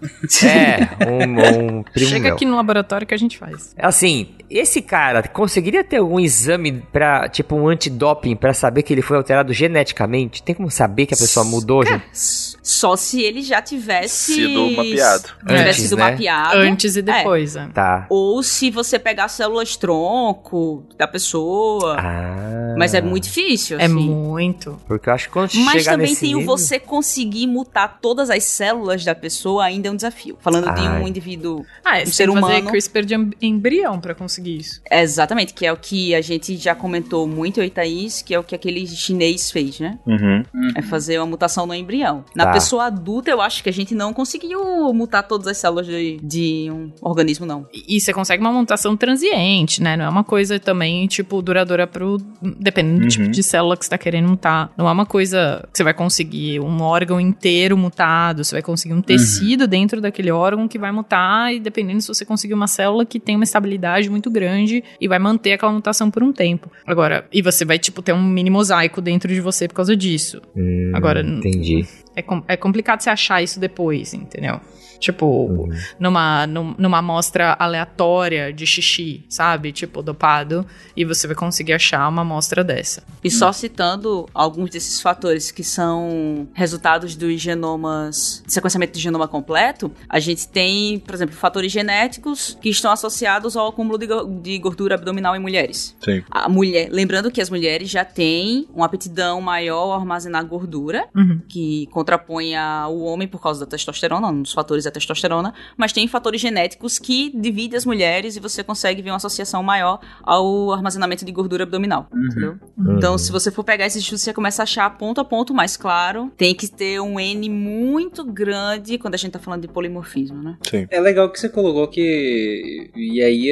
É, [LAUGHS] um, um primo Chega meu. aqui no laboratório que a gente faz. Assim, esse cara conseguiria ter algum exame pra, tipo, um antidoping pra saber que ele foi alterado geneticamente? Tem como saber que a pessoa mudou? gente? Só se ele já tivesse Sido mapeado. Tivesse Antes, sido né? mapeado. Antes e É. depois, é. Tá. Ou se você pegar células tronco da pessoa. Ah. Mas é muito difícil, É assim. muito. Porque eu acho que quando Mas chegar também nesse tem o nível- você conseguir mutar todas as células da pessoa ainda é um desafio. Falando de Ai. um indivíduo. Ah, é, Um você ser tem que fazer humano. CRISPR de em- embrião pra conseguir isso. Exatamente, que é o que a gente já comentou muito, eu Thaís, que é o que aquele chinês fez, né? Uhum. É fazer uma mutação no embrião. Na Tá. Pessoa adulta, eu acho que a gente não conseguiu mutar todas as células de, de um organismo, não. E e você consegue uma mutação transiente, né? Não é uma coisa também, tipo, duradoura pro. Dependendo do tipo de célula que você tá querendo mutar. Não é uma coisa que você vai conseguir um órgão inteiro mutado. Você vai conseguir um tecido dentro daquele órgão que vai mutar. E dependendo se você conseguir uma célula que tem uma estabilidade muito grande e vai manter aquela mutação por um tempo. Agora, e você vai, tipo, ter um mini mosaico dentro de você por causa disso. Hum, Agora, Entendi. É, com- é complicado você achar isso depois, entendeu? Tipo, Uhum. numa, num- numa amostra aleatória de xixi, sabe? Tipo, dopado. E você vai conseguir achar uma amostra dessa. E só citando alguns desses fatores que são resultados dos genomas, sequenciamento do genoma completo, a gente tem, por exemplo, fatores genéticos que estão associados ao acúmulo de, de gordura abdominal em mulheres. Sim. A mulher, lembrando que as mulheres já têm uma aptidão maior a armazenar gordura, Uhum. que contrapõe ao homem por causa da testosterona, um dos fatores testosterona, mas tem fatores genéticos que dividem as mulheres e você consegue ver uma associação maior ao armazenamento de gordura abdominal, entendeu? Então, se você for pegar esses estudos, você começa a achar ponto a ponto mais claro. Tem que ter um N muito grande quando a gente tá falando de polimorfismo, né? Sim. É legal que você colocou que. E aí,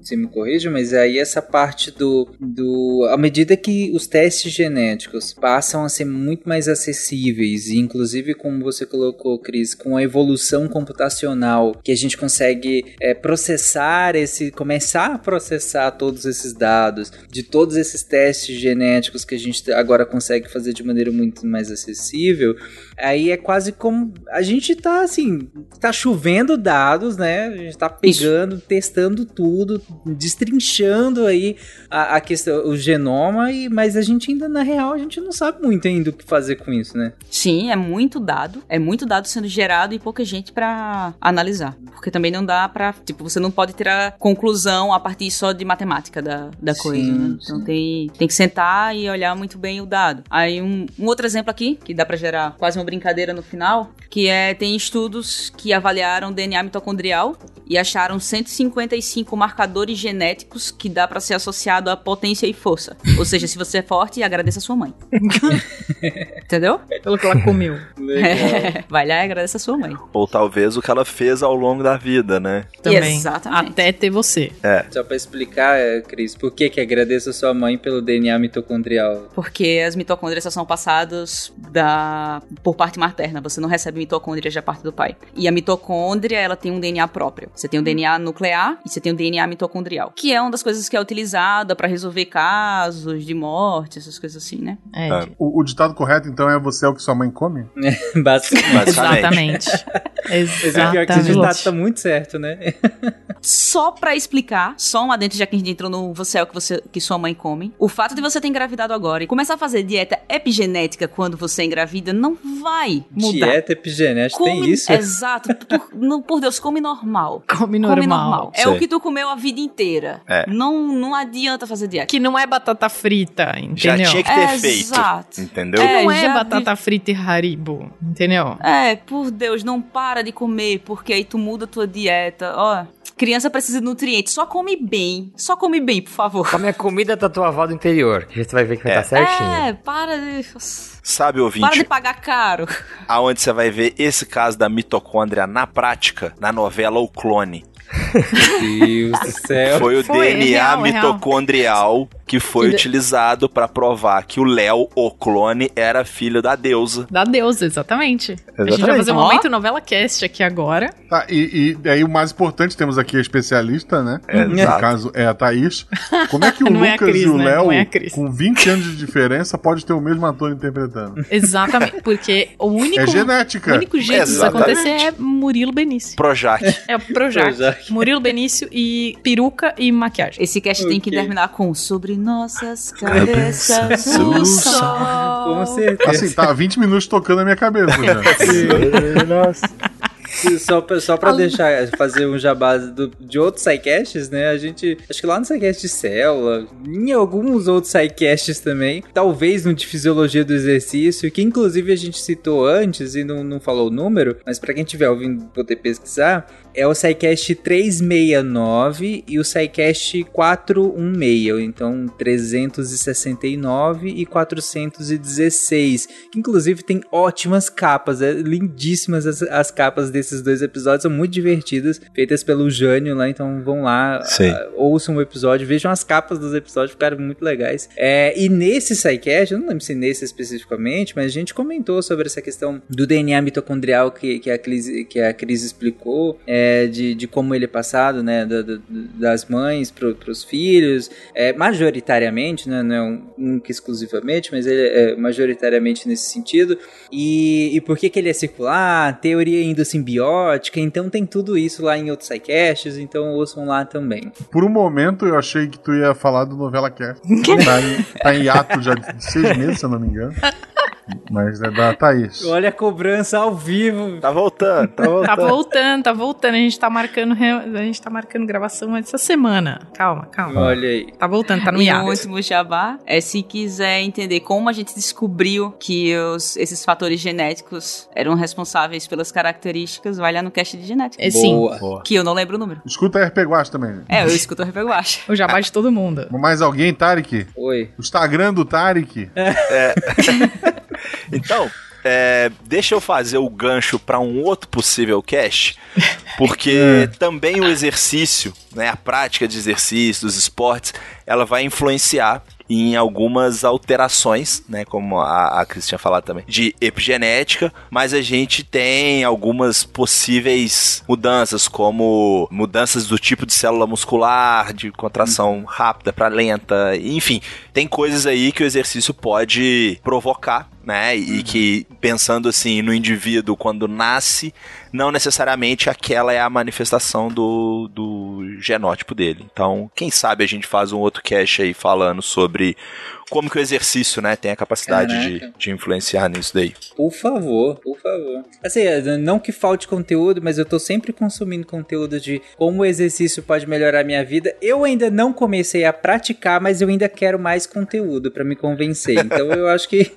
você me corrija, mas aí essa parte do. do à medida que os testes genéticos passam a ser muito mais acessíveis, e inclusive, como você colocou, Cris, com a evolução computacional, que a gente consegue é, processar esse. começar a processar todos esses dados, de todos esses testes genéticos que a gente agora consegue fazer de maneira muito mais acessível. Aí é quase como. A gente tá assim. Tá chovendo dados, né? A gente tá pegando, testando tudo, destrinchando aí a, a questão, o genoma, e, mas a gente ainda, na real, a gente não sabe muito ainda o que fazer com isso, né? Sim, é muito dado. É muito dado sendo gerado e pouca gente pra analisar. Porque também não dá pra. Tipo, você não pode tirar conclusão a partir só de matemática da, da Sim, coisa, né? Então sim. tem, tem que sentar e olhar muito bem o dado. Aí um, um outro exemplo aqui, que dá pra gerar quase uma brincadeira no final, que é tem estudos que avaliaram DNA mitocondrial e acharam 155 marcadores genéticos que dá pra ser associado a potência e força. Ou seja, se você é forte, agradeça a sua mãe. [LAUGHS] Entendeu? Pelo que ela comeu. [LAUGHS] Vai lá e agradece a sua mãe. Ou talvez o que ela fez ao longo da vida, né? Também. Exatamente. Até ter você. Só pra explicar, eh, Cris, por que que agradeço a sua mãe pelo DNA mitocondrial? Porque as mitocôndrias só são passadas da por parte materna. Você não recebe mitocôndrias da parte do pai. E a mitocôndria, ela tem um DNA próprio. Você tem o DNA nuclear e você tem o DNA mitocondrial. Que é uma das coisas que é utilizada pra resolver casos de morte, essas coisas assim, né? É, de- O, o ditado correto, então, é você é o que sua mãe come? [LAUGHS] Basicamente. Exatamente. Esse pior que esse ditado Exatamente. tá muito certo, né? Só pra explicar, só uma dentro, já que a gente entrou no você é o que, você, que sua mãe come. O fato de você ter engravidado agora e começar a fazer dieta epigenética quando você engravida não vai mudar. Dieta epigenética, tem Come- isso? Exato. Por, [LAUGHS] não, por Deus, come normal. Come normal. Come normal. É Sei. o que tu comeu a vida inteira. É. Não, não adianta fazer dieta. Que não é batata frita, Já entendeu? tinha que ter É, feito. exato. Entendeu? É, Não é já batata frita e haribo, entendeu? É, por Deus, não para de comer, porque aí tu muda a tua dieta. Ó, criança precisa de nutrientes. Só come bem. Só come bem, por favor. Come a comida da tua avó do interior, que você vai ver que vai É. estar certinho. É, para de. Sabe, Para ouvinte, de pagar caro. aonde você vai ver esse caso da mitocôndria na prática, na novela O Clone. Deus do céu. Foi o Foi, DNA real, é real. mitocondrial que foi de- utilizado pra provar que o Léo, o clone, era filho da deusa. Da deusa, exatamente. A gente vai Exatamente. fazer um momento novela cast aqui agora. Tá, e, e aí o mais importante, temos aqui a especialista, né? No Exato. caso é a Thaís. Como é que [LAUGHS] o é Lucas Cris, e o né? Léo, Não é com 20 anos de diferença, pode ter o mesmo ator interpretando? Exatamente. Porque o único, É o genética. único jeito disso Exatamente. acontecer é Murilo Benício. Projac. É o Projac. Projac. Murilo Benício e peruca e maquiagem. Esse cast tem que terminar com Sobre nossas cabeças o sol. Com certeza. Assim, tá 20 minutos tocando na minha cabeça [LAUGHS] já. Só pra, só pra deixar, fazer um jabá do- de outros sidecasts, né? A gente, acho que lá no sidecast de Célula, em alguns outros sidecasts também, talvez no de Fisiologia do Exercício, que inclusive a gente citou antes e não, não falou o número, mas pra quem estiver ouvindo poder pesquisar, é o SciCast 369 e o SciCast 416, então 369 e 416, que inclusive tem ótimas capas, é lindíssimas as, as capas desses dois episódios, são muito divertidas, feitas pelo Jânio lá, então vão lá, ah, ouçam o episódio, vejam as capas dos episódios, ficaram muito legais. É, e nesse SciCast, eu não lembro se nesse especificamente, mas a gente comentou sobre essa questão do DNA mitocondrial que, que, a, Cris, que a Cris explicou, é, de, de como ele é passado, né, da- da- das mães para os filhos, é, majoritariamente, né, não é um, nunca exclusivamente, mas ele é majoritariamente nesse sentido, e, e por que, que ele é circular, teoria endossimbiótica, então tem tudo isso lá em outros sidecasts, então ouçam lá também. Por um momento eu achei que tu ia falar do Novela Cast. Tá em, tá em hiato já de seis meses, se eu não me engano. Mas é da Thaís. Olha a cobrança ao vivo. Tá voltando, tá voltando. Tá voltando, tá voltando. A gente tá marcando, a gente tá marcando gravação essa semana. Calma, calma. Olha aí. Tá voltando, tá no E o hiato. último jabá é se quiser entender como a gente descobriu que os- esses fatores genéticos eram responsáveis pelas características, vai lá no cast de genética. É sim, Boa. Que eu não lembro o número. Escuta a RP Guacha também. É, eu escuto o RPG Guacha. o jabá de todo mundo. Mais alguém, Tarek? Oi. O Instagram do Tarek? [LAUGHS] Então, é, deixa eu fazer o gancho para um outro possível cast, porque [LAUGHS] também o exercício, né, a prática de exercício, dos esportes, ela vai influenciar em algumas alterações, né, como a, a Cris tinha falado também, de epigenética, mas a gente tem algumas possíveis mudanças, como mudanças do tipo de célula muscular, de contração rápida para lenta, enfim, tem coisas aí que o exercício pode provocar, né? E que pensando assim no indivíduo quando nasce, não necessariamente aquela é a manifestação do, do genótipo dele. Então, quem sabe a gente faz um outro cast aí falando sobre como que o exercício, né, tem a capacidade de, Caraca. de influenciar nisso daí. Por favor, por favor. Assim, não que falte conteúdo, mas eu tô sempre consumindo conteúdo de como o exercício pode melhorar a minha vida. Eu ainda não comecei a praticar, mas eu ainda quero mais conteúdo pra me convencer. Então eu acho que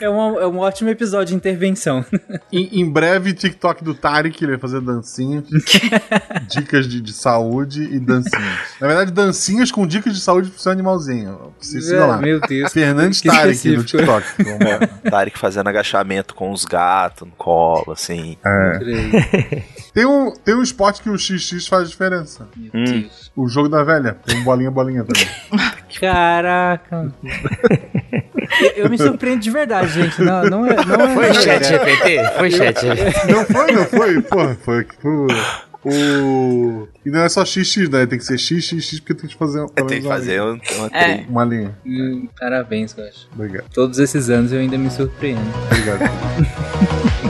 é, uma- é um ótimo episódio de intervenção. [LAUGHS] Em, em breve, TikTok do Tarek, ele vai fazer dancinhas. [LAUGHS] dicas de, de saúde e dancinhas. Na verdade, dancinhas com dicas de saúde pro seu animalzinho. Você siga lá. Meu Deus. Fernandes Que Tarek no. TikTok. Tarek fazendo agachamento com os gatos no colo, assim. É. Tem um, tem um esporte que o XX faz diferença. Hum. O jogo da velha. Tem um bolinha, bolinha também. Caraca. Eu, eu me surpreendo de verdade, gente. Não, não é. Não é Foi chat GPT? Foi chat. Não foi, não foi? Porra, foi. foi o... E não é só XX, né? Tem que ser XXX porque tem que fazer, É, tem que uma fazer linha. um- uma É. uma linha. Hum, Parabéns, eu acho. Obrigado. Todos esses anos eu ainda me surpreendo. Obrigado. [LAUGHS]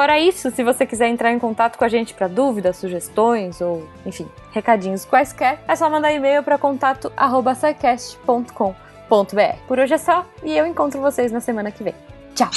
Fora isso, se você quiser entrar em contato com a gente para dúvidas, sugestões ou, enfim, recadinhos quaisquer, é só mandar e-mail para contato@sicast.com.br. Por hoje é só e eu encontro vocês na semana que vem. Tchau.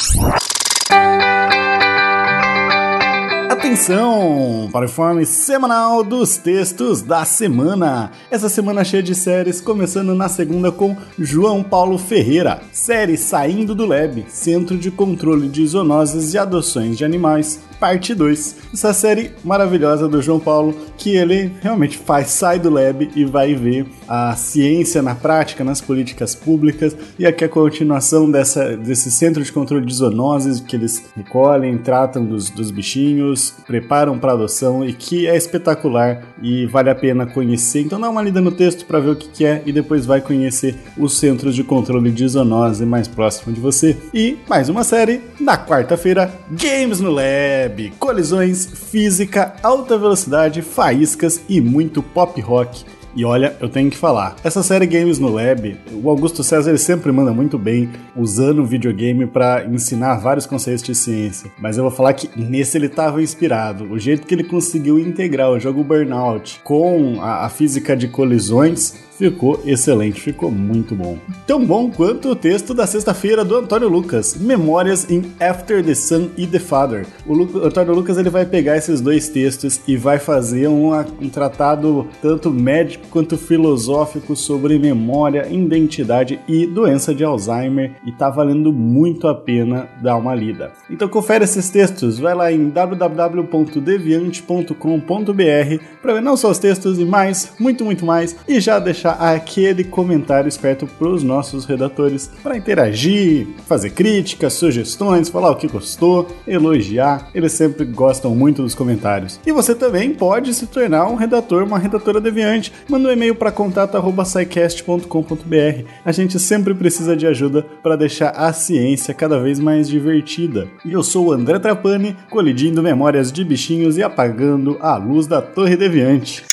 Atenção para o informe semanal dos textos da semana. Essa semana cheia de séries, começando na segunda com João Paulo Ferreira. Série Saindo do Lab, Centro de Controle de Zoonoses e Adoções de Animais, parte 2. Essa série maravilhosa do João Paulo, que ele realmente faz, sai do lab e vai ver a ciência na prática, nas políticas públicas, e aqui a continuação dessa, desse centro de controle de zoonoses que eles recolhem, tratam dos, dos bichinhos, preparam para adoção e que é espetacular e vale a pena conhecer. Então dá uma lida no texto para ver o que, que é e depois vai conhecer os centros de controle de zoonose mais próximo de você. E mais uma série na quarta-feira, Games no Lab colisões, física, alta velocidade, faíscas e muito pop rock. E olha, eu tenho que falar, essa série Games no Lab, o Augusto César ele sempre manda muito bem usando o videogame para ensinar vários conceitos de ciência. Mas eu vou falar que nesse ele estava inspirado. O jeito que ele conseguiu integrar o jogo Burnout com a, a física de colisões ficou excelente, ficou muito bom. Tão bom quanto o texto da sexta-feira do Antônio Lucas, Memórias in After the Sun e the Father. O, Lu Antônio Lucas ele vai pegar esses dois textos e vai fazer um, um tratado tanto médico quanto filosófico sobre memória, identidade e doença de Alzheimer e tá valendo muito a pena dar uma lida. Então confere esses textos, vai lá em www.deviante.com.br para ver não só os textos e mais, muito muito mais e já deixar aquele comentário esperto para os nossos redatores para interagir, fazer críticas, sugestões, falar o que gostou, elogiar. Eles sempre gostam muito dos comentários. E você também pode se tornar um redator, uma redatora deviante. Manda um e-mail para contato@saicast.com.br. A gente sempre precisa de ajuda para deixar a ciência cada vez mais divertida. E eu sou o André Trapani, colidindo memórias de bichinhos e apagando a luz da Torre Deviante.